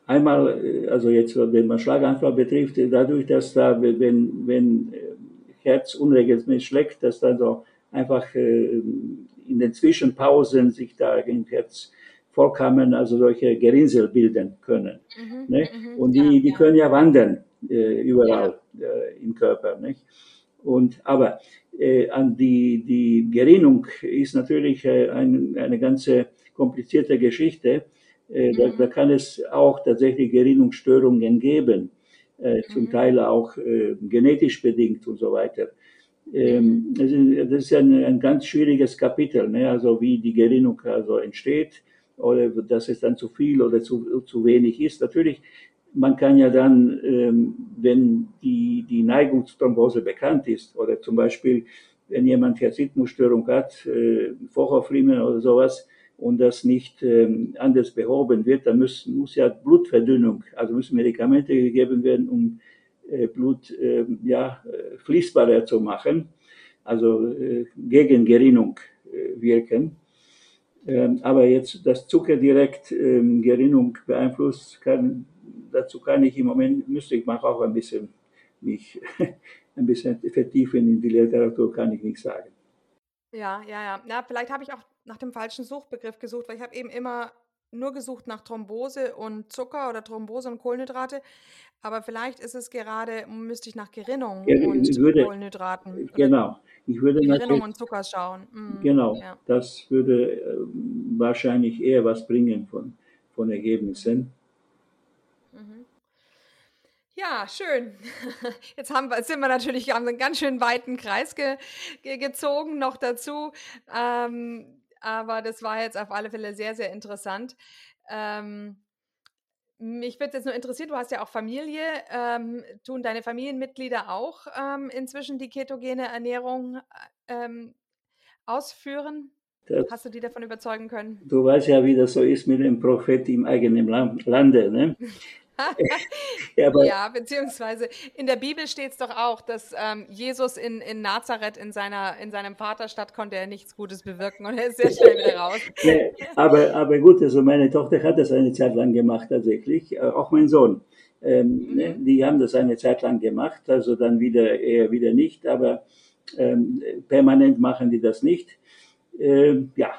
einmal, äh, also jetzt, wenn man Schlaganfall betrifft, dadurch, dass da, wenn, wenn äh, Herz unregelmäßig schlägt, dass dann so einfach äh, in den Zwischenpausen sich da im Herz Vorkammern, also solche Gerinnsel bilden können. Mhm, ne? Mhm, und die, ja, die können ja wandern äh, überall ja. äh, im Körper. Nicht? Und, aber äh, an die, die Gerinnung ist natürlich äh, ein, eine ganze komplizierte Geschichte. Äh, mhm. da, da kann es auch tatsächlich Gerinnungsstörungen geben, äh, zum mhm. Teil auch äh, genetisch bedingt und so weiter. Ähm, mhm. das ist ein, ein ganz schwieriges Kapitel, ne? also wie die Gerinnung also entsteht oder dass es dann zu viel oder zu, zu wenig ist. Natürlich, man kann ja dann, ähm, wenn die, die Neigung zur Thrombose bekannt ist oder zum Beispiel, wenn jemand Herzrhythmusstörung hat, äh, Vorhofflimmern oder sowas, und das nicht ähm, anders behoben wird, dann muss, muss ja Blutverdünnung, also müssen Medikamente gegeben werden, um äh, Blut äh, ja, fließbarer zu machen, also äh, gegen Gerinnung äh, wirken. Ähm, aber jetzt, dass Zucker direkt ähm, Gerinnung beeinflusst, kann, dazu kann ich im Moment, müsste ich mal auch ein bisschen mich ein bisschen vertiefen in die Literatur, kann ich nicht sagen. Ja, ja, ja. Na, vielleicht habe ich auch nach dem falschen Suchbegriff gesucht, weil ich habe eben immer nur gesucht nach Thrombose und Zucker oder Thrombose und Kohlenhydrate. Aber vielleicht ist es gerade, müsste ich nach Gerinnung ja, und würde, Kohlenhydraten. Genau. Ich würde Gerinnung und Zucker schauen. Mhm, genau. Ja. Das würde äh, wahrscheinlich eher was bringen von, von Ergebnissen. Ja, schön. Jetzt haben wir, sind wir natürlich haben einen ganz schön weiten Kreis ge, ge, gezogen noch dazu. Ähm, aber das war jetzt auf alle Fälle sehr, sehr interessant. Ähm, mich würde jetzt nur interessieren, du hast ja auch Familie. Ähm, tun deine Familienmitglieder auch ähm, inzwischen die ketogene Ernährung ähm, ausführen? Das, hast du die davon überzeugen können? Du weißt ja, wie das so ist mit dem Prophet im eigenen Lande. Ne? ja, beziehungsweise in der Bibel steht es doch auch, dass ähm, Jesus in, in Nazareth, in, seiner, in seinem Vaterstadt, konnte er nichts Gutes bewirken und er ist sehr schnell wieder raus. nee, aber, aber gut, also meine Tochter hat das eine Zeit lang gemacht tatsächlich, äh, auch mein Sohn. Ähm, mhm. ne, die haben das eine Zeit lang gemacht, also dann wieder eher wieder nicht, aber ähm, permanent machen die das nicht. Ähm, ja,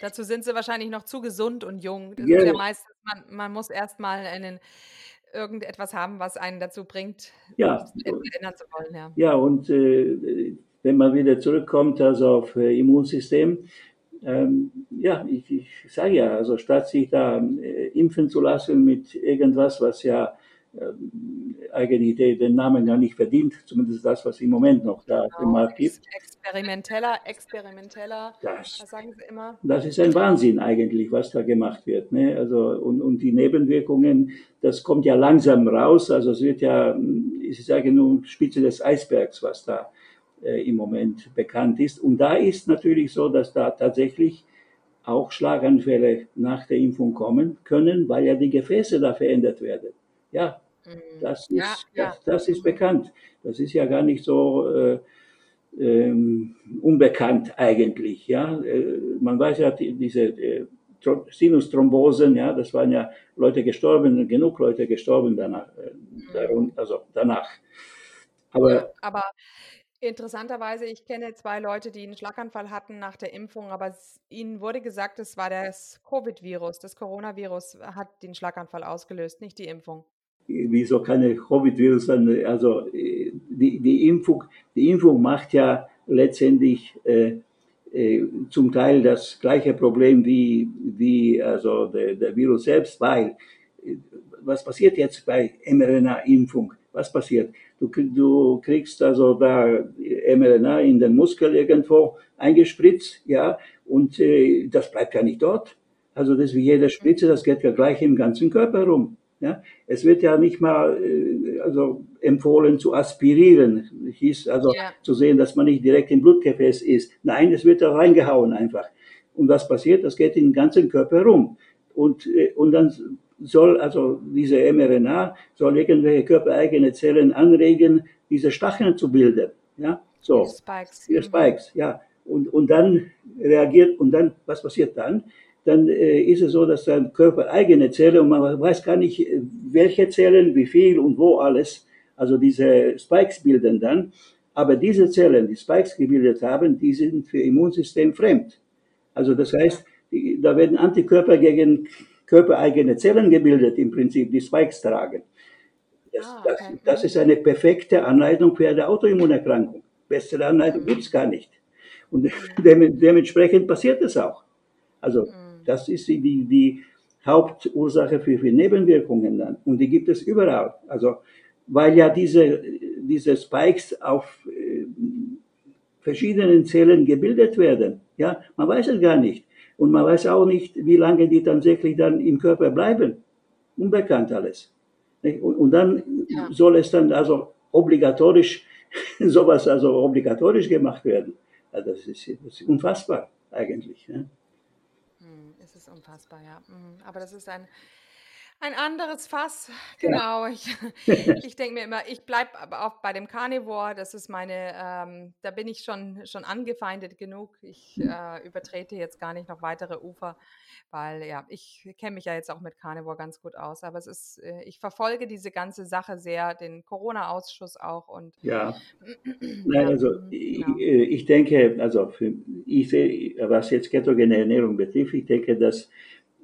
Dazu sind sie wahrscheinlich noch zu gesund und jung. Das ja. ist ja meistens, man, man muss erstmal einen irgendetwas haben, was einen dazu bringt, ja. ändern zu wollen. Ja, ja und äh, wenn man wieder zurückkommt, also auf äh, Immunsystem, ähm, ja, ich, ich sage ja, also statt sich da äh, impfen zu lassen mit irgendwas, was ja eigentlich den Namen gar nicht verdient, zumindest das, was im Moment noch da genau. im Markt gibt. Experimenteller, experimenteller, das, was sagen Sie immer? Das ist ein Wahnsinn eigentlich, was da gemacht wird. Ne? Also, und, und die Nebenwirkungen, das kommt ja langsam raus, also es wird ja, ich sage nur Spitze des Eisbergs, was da äh, im Moment bekannt ist. Und da ist natürlich so, dass da tatsächlich auch Schlaganfälle nach der Impfung kommen können, weil ja die Gefäße da verändert werden. Ja. Das ist, ja, ja. Das, das, ist bekannt. Das ist ja gar nicht so äh, ähm, unbekannt eigentlich. Ja, äh, man weiß ja die, diese äh, Sinusthrombosen, ja, das waren ja Leute gestorben, genug Leute gestorben danach, äh, mhm. also danach. Aber, ja, aber interessanterweise, ich kenne zwei Leute, die einen Schlaganfall hatten nach der Impfung, aber es, ihnen wurde gesagt, es war das Covid-Virus, das Coronavirus hat den Schlaganfall ausgelöst, nicht die Impfung wieso keine Covid-Virus? Also die, die, Impfung, die Impfung macht ja letztendlich äh, äh, zum Teil das gleiche Problem wie, wie also der, der Virus selbst, weil was passiert jetzt bei mRNA-Impfung? Was passiert? Du, du kriegst also da mRNA in den Muskel irgendwo eingespritzt, ja, und äh, das bleibt ja nicht dort. Also das wie jede Spritze, das geht ja gleich im ganzen Körper rum. Ja? Es wird ja nicht mal äh, also empfohlen zu aspirieren, hieß also ja. zu sehen, dass man nicht direkt im Blutgefäß ist. Nein, es wird da reingehauen einfach. Und was passiert? Das geht in den ganzen Körper rum. Und, äh, und dann soll also diese mRNA soll irgendwelche körpereigene Zellen anregen, diese Stacheln zu bilden. Ja, so. Spikes. Die Spikes, ja. Und, und dann reagiert, und dann, was passiert dann? Dann äh, ist es so, dass dann körpereigene Zellen, und man weiß gar nicht, äh, welche Zellen, wie viel und wo alles, also diese Spikes bilden dann. Aber diese Zellen, die Spikes gebildet haben, die sind für Immunsystem fremd. Also das heißt, da werden Antikörper gegen körpereigene Zellen gebildet, im Prinzip, die Spikes tragen. Das, ah, okay. das, das ist eine perfekte Anleitung für eine Autoimmunerkrankung. Bessere Anleitung mhm. gibt's gar nicht. Und dementsprechend passiert es auch. Also mhm. Das ist die, die Hauptursache für, für Nebenwirkungen dann. Und die gibt es überall. Also weil ja diese, diese Spikes auf äh, verschiedenen Zellen gebildet werden. Ja, man weiß es gar nicht. Und man weiß auch nicht, wie lange die tatsächlich dann im Körper bleiben. Unbekannt alles. Und, und dann ja. soll es dann also obligatorisch, sowas also obligatorisch gemacht werden. Also das, ist, das ist unfassbar eigentlich. Ne? Ist unfassbar, ja. Hm, aber das ist ein, ein anderes Fass, genau. Ich, ich denke mir immer, ich bleibe aber auch bei dem Carnivore. Das ist meine, ähm, da bin ich schon, schon angefeindet genug. Ich hm. äh, übertrete jetzt gar nicht noch weitere Ufer, weil ja, ich kenne mich ja jetzt auch mit Carnivore ganz gut aus. Aber es ist, äh, ich verfolge diese ganze Sache sehr, den Corona-Ausschuss auch und ja. Nein, also genau. ich, äh, ich, denke, also für, ich sehe, was jetzt ketogene Ernährung betrifft, ich denke, dass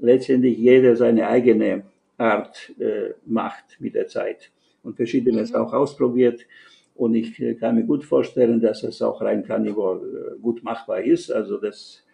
letztendlich jeder seine eigene Art äh, macht mit der Zeit und verschiedenes mhm. auch ausprobiert. Und ich äh, kann mir gut vorstellen, dass es auch rein Carnivore äh, gut machbar ist. Also das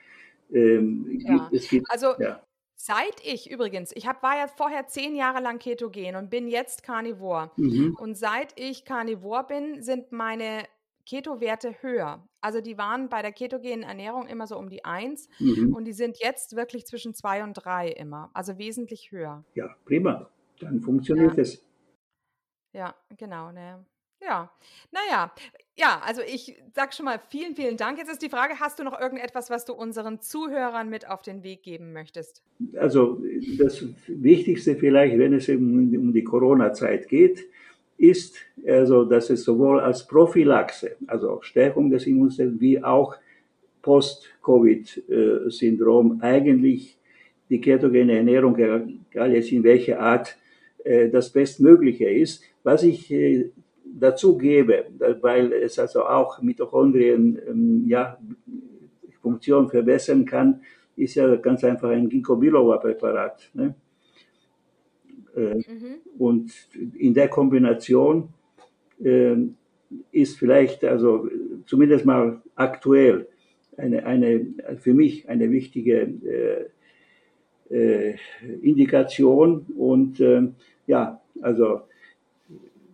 ähm, ja. es gibt, also ja. Seit ich übrigens, ich hab, war ja vorher zehn Jahre lang ketogen und bin jetzt Carnivore. Mhm. Und seit ich Carnivore bin, sind meine Keto-Werte höher. Also die waren bei der ketogenen Ernährung immer so um die 1 mhm. und die sind jetzt wirklich zwischen 2 und 3 immer, also wesentlich höher. Ja, prima. Dann funktioniert ja. es. Ja, genau. Ne. Ja, naja, ja, also ich sag schon mal vielen, vielen Dank. Jetzt ist die Frage, hast du noch irgendetwas, was du unseren Zuhörern mit auf den Weg geben möchtest? Also das Wichtigste vielleicht, wenn es um die Corona-Zeit geht, ist, also, dass es sowohl als Prophylaxe, also Stärkung des Immunsystems, wie auch Post-Covid-Syndrom eigentlich die ketogene Ernährung, egal jetzt in welcher Art, äh, das Bestmögliche ist. Was ich äh, dazu gebe, weil es also auch Mitochondrien, ähm, ja, Funktion verbessern kann, ist ja ganz einfach ein Ginkgo biloba Präparat. Ne? Äh, mhm. Und in der Kombination äh, ist vielleicht, also zumindest mal aktuell, eine, eine, für mich eine wichtige äh, äh, Indikation. Und äh, ja, also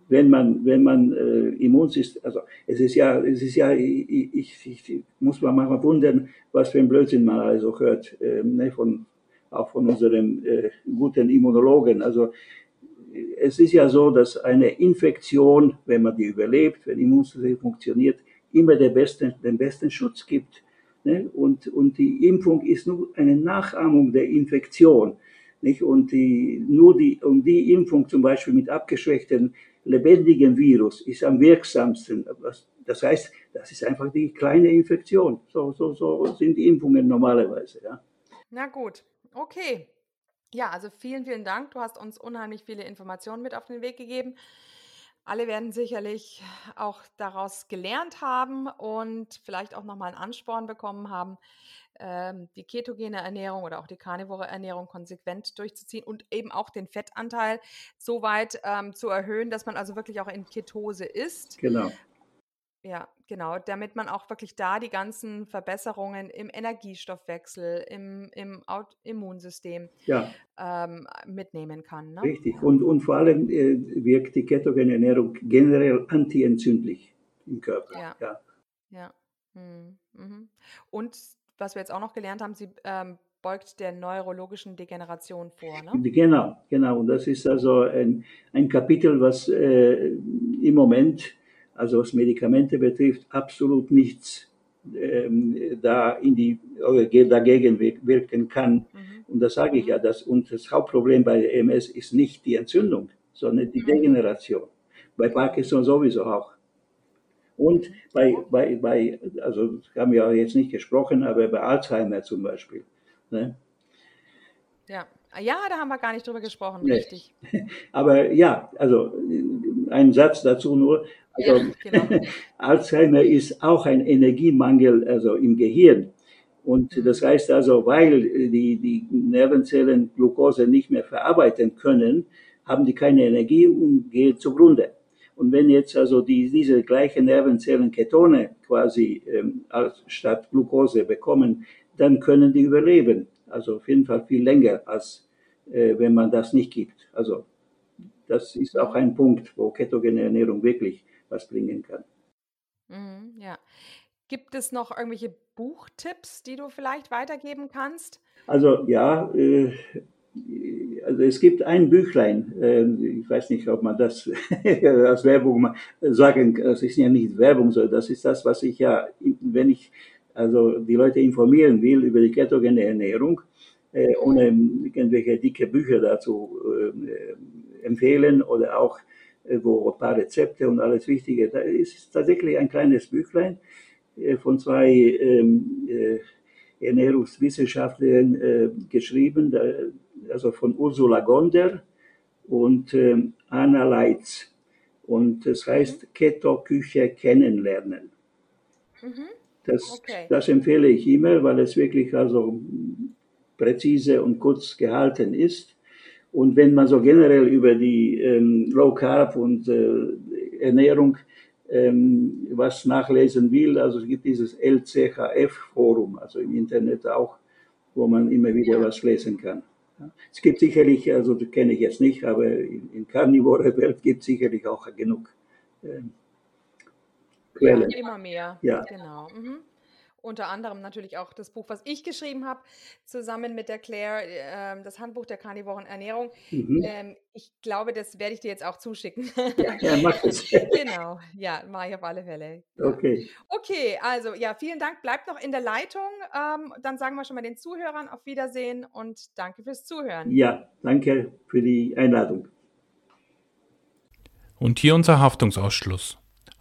wenn man, wenn man äh, Immunsystem, also es ist ja, es ist ja, ich, ich, ich muss man mal wundern, was für ein Blödsinn man also hört, äh, ne, von, auch von unserem äh, guten Immunologen. Also es ist ja so, dass eine Infektion, wenn man die überlebt, wenn Immunsystem funktioniert, immer der besten, den besten Schutz gibt. Ne? Und, und die Impfung ist nur eine Nachahmung der Infektion. Nicht? Und die, nur die, und die Impfung zum Beispiel mit abgeschwächten lebendigen Virus ist am wirksamsten. Das heißt, das ist einfach die kleine Infektion. So, so, so sind die Impfungen normalerweise. Ja. Na gut, Okay. Ja, also vielen, vielen Dank. Du hast uns unheimlich viele Informationen mit auf den Weg gegeben. Alle werden sicherlich auch daraus gelernt haben und vielleicht auch nochmal einen Ansporn bekommen haben, ähm, die ketogene Ernährung oder auch die karnivore Ernährung konsequent durchzuziehen und eben auch den Fettanteil so weit ähm, zu erhöhen, dass man also wirklich auch in Ketose ist. Genau. Ja, genau, damit man auch wirklich da die ganzen Verbesserungen im Energiestoffwechsel, im, im Immunsystem ja. ähm, mitnehmen kann. Ne? Richtig. Und, und vor allem äh, wirkt die ketogene Ernährung generell antientzündlich im Körper. Ja. Ja. ja. Hm, mhm. Und was wir jetzt auch noch gelernt haben, sie ähm, beugt der neurologischen Degeneration vor. Ne? Genau, genau. Und das ist also ein, ein Kapitel, was äh, im Moment, also was Medikamente betrifft, absolut nichts ähm, da in die dagegen wirken kann. Mhm. Und das sage ich ja, dass, und das Hauptproblem bei MS ist nicht die Entzündung, sondern die mhm. Degeneration. Bei Parkinson sowieso auch. Und bei, bei, bei also haben wir jetzt nicht gesprochen, aber bei Alzheimer zum Beispiel. Ne? Ja. ja, da haben wir gar nicht drüber gesprochen, nee. richtig. Aber ja, also ein Satz dazu nur. Also, ja, genau. Alzheimer ist auch ein Energiemangel also im Gehirn. Und mhm. das heißt also, weil die, die Nervenzellen Glucose nicht mehr verarbeiten können, haben die keine Energie und gehen zugrunde. Und wenn jetzt also die, diese gleichen Nervenzellen Ketone quasi ähm, als, statt Glucose bekommen, dann können die überleben. Also auf jeden Fall viel länger, als äh, wenn man das nicht gibt. Also das ist auch ein Punkt, wo ketogene Ernährung wirklich was bringen kann. Mhm, ja. Gibt es noch irgendwelche Buchtipps, die du vielleicht weitergeben kannst? Also ja, äh, also es gibt ein Büchlein, äh, ich weiß nicht, ob man das als Werbung sagen, das ist ja nicht Werbung, sondern das ist das, was ich ja, wenn ich also die Leute informieren will über die ketogene Ernährung, äh, ohne irgendwelche dicke Bücher dazu äh, empfehlen oder auch wo ein paar Rezepte und alles Wichtige. Da ist tatsächlich ein kleines Büchlein äh, von zwei ähm, äh, Ernährungswissenschaftlern äh, geschrieben, also von Ursula Gonder und ähm, Anna Leitz. Und es heißt mhm. Keto-Küche kennenlernen. Mhm. Das, okay. das empfehle ich immer, weil es wirklich also präzise und kurz gehalten ist. Und wenn man so generell über die ähm, Low Carb und äh, Ernährung ähm, was nachlesen will, also es gibt dieses LCHF Forum, also im Internet auch, wo man immer wieder was lesen kann. Es gibt sicherlich, also das kenne ich jetzt nicht, aber in, in Carnivore Welt gibt es sicherlich auch genug ähm, Quellen. Ja, immer mehr. Ja. Genau. Mhm. Unter anderem natürlich auch das Buch, was ich geschrieben habe, zusammen mit der Claire, äh, das Handbuch der karnivoren Ernährung. Mhm. Ähm, ich glaube, das werde ich dir jetzt auch zuschicken. Ja, ja mach es. genau, ja, mache ich auf alle Fälle. Okay. Okay, also ja, vielen Dank. Bleibt noch in der Leitung. Ähm, dann sagen wir schon mal den Zuhörern auf Wiedersehen und danke fürs Zuhören. Ja, danke für die Einladung. Und hier unser Haftungsausschluss.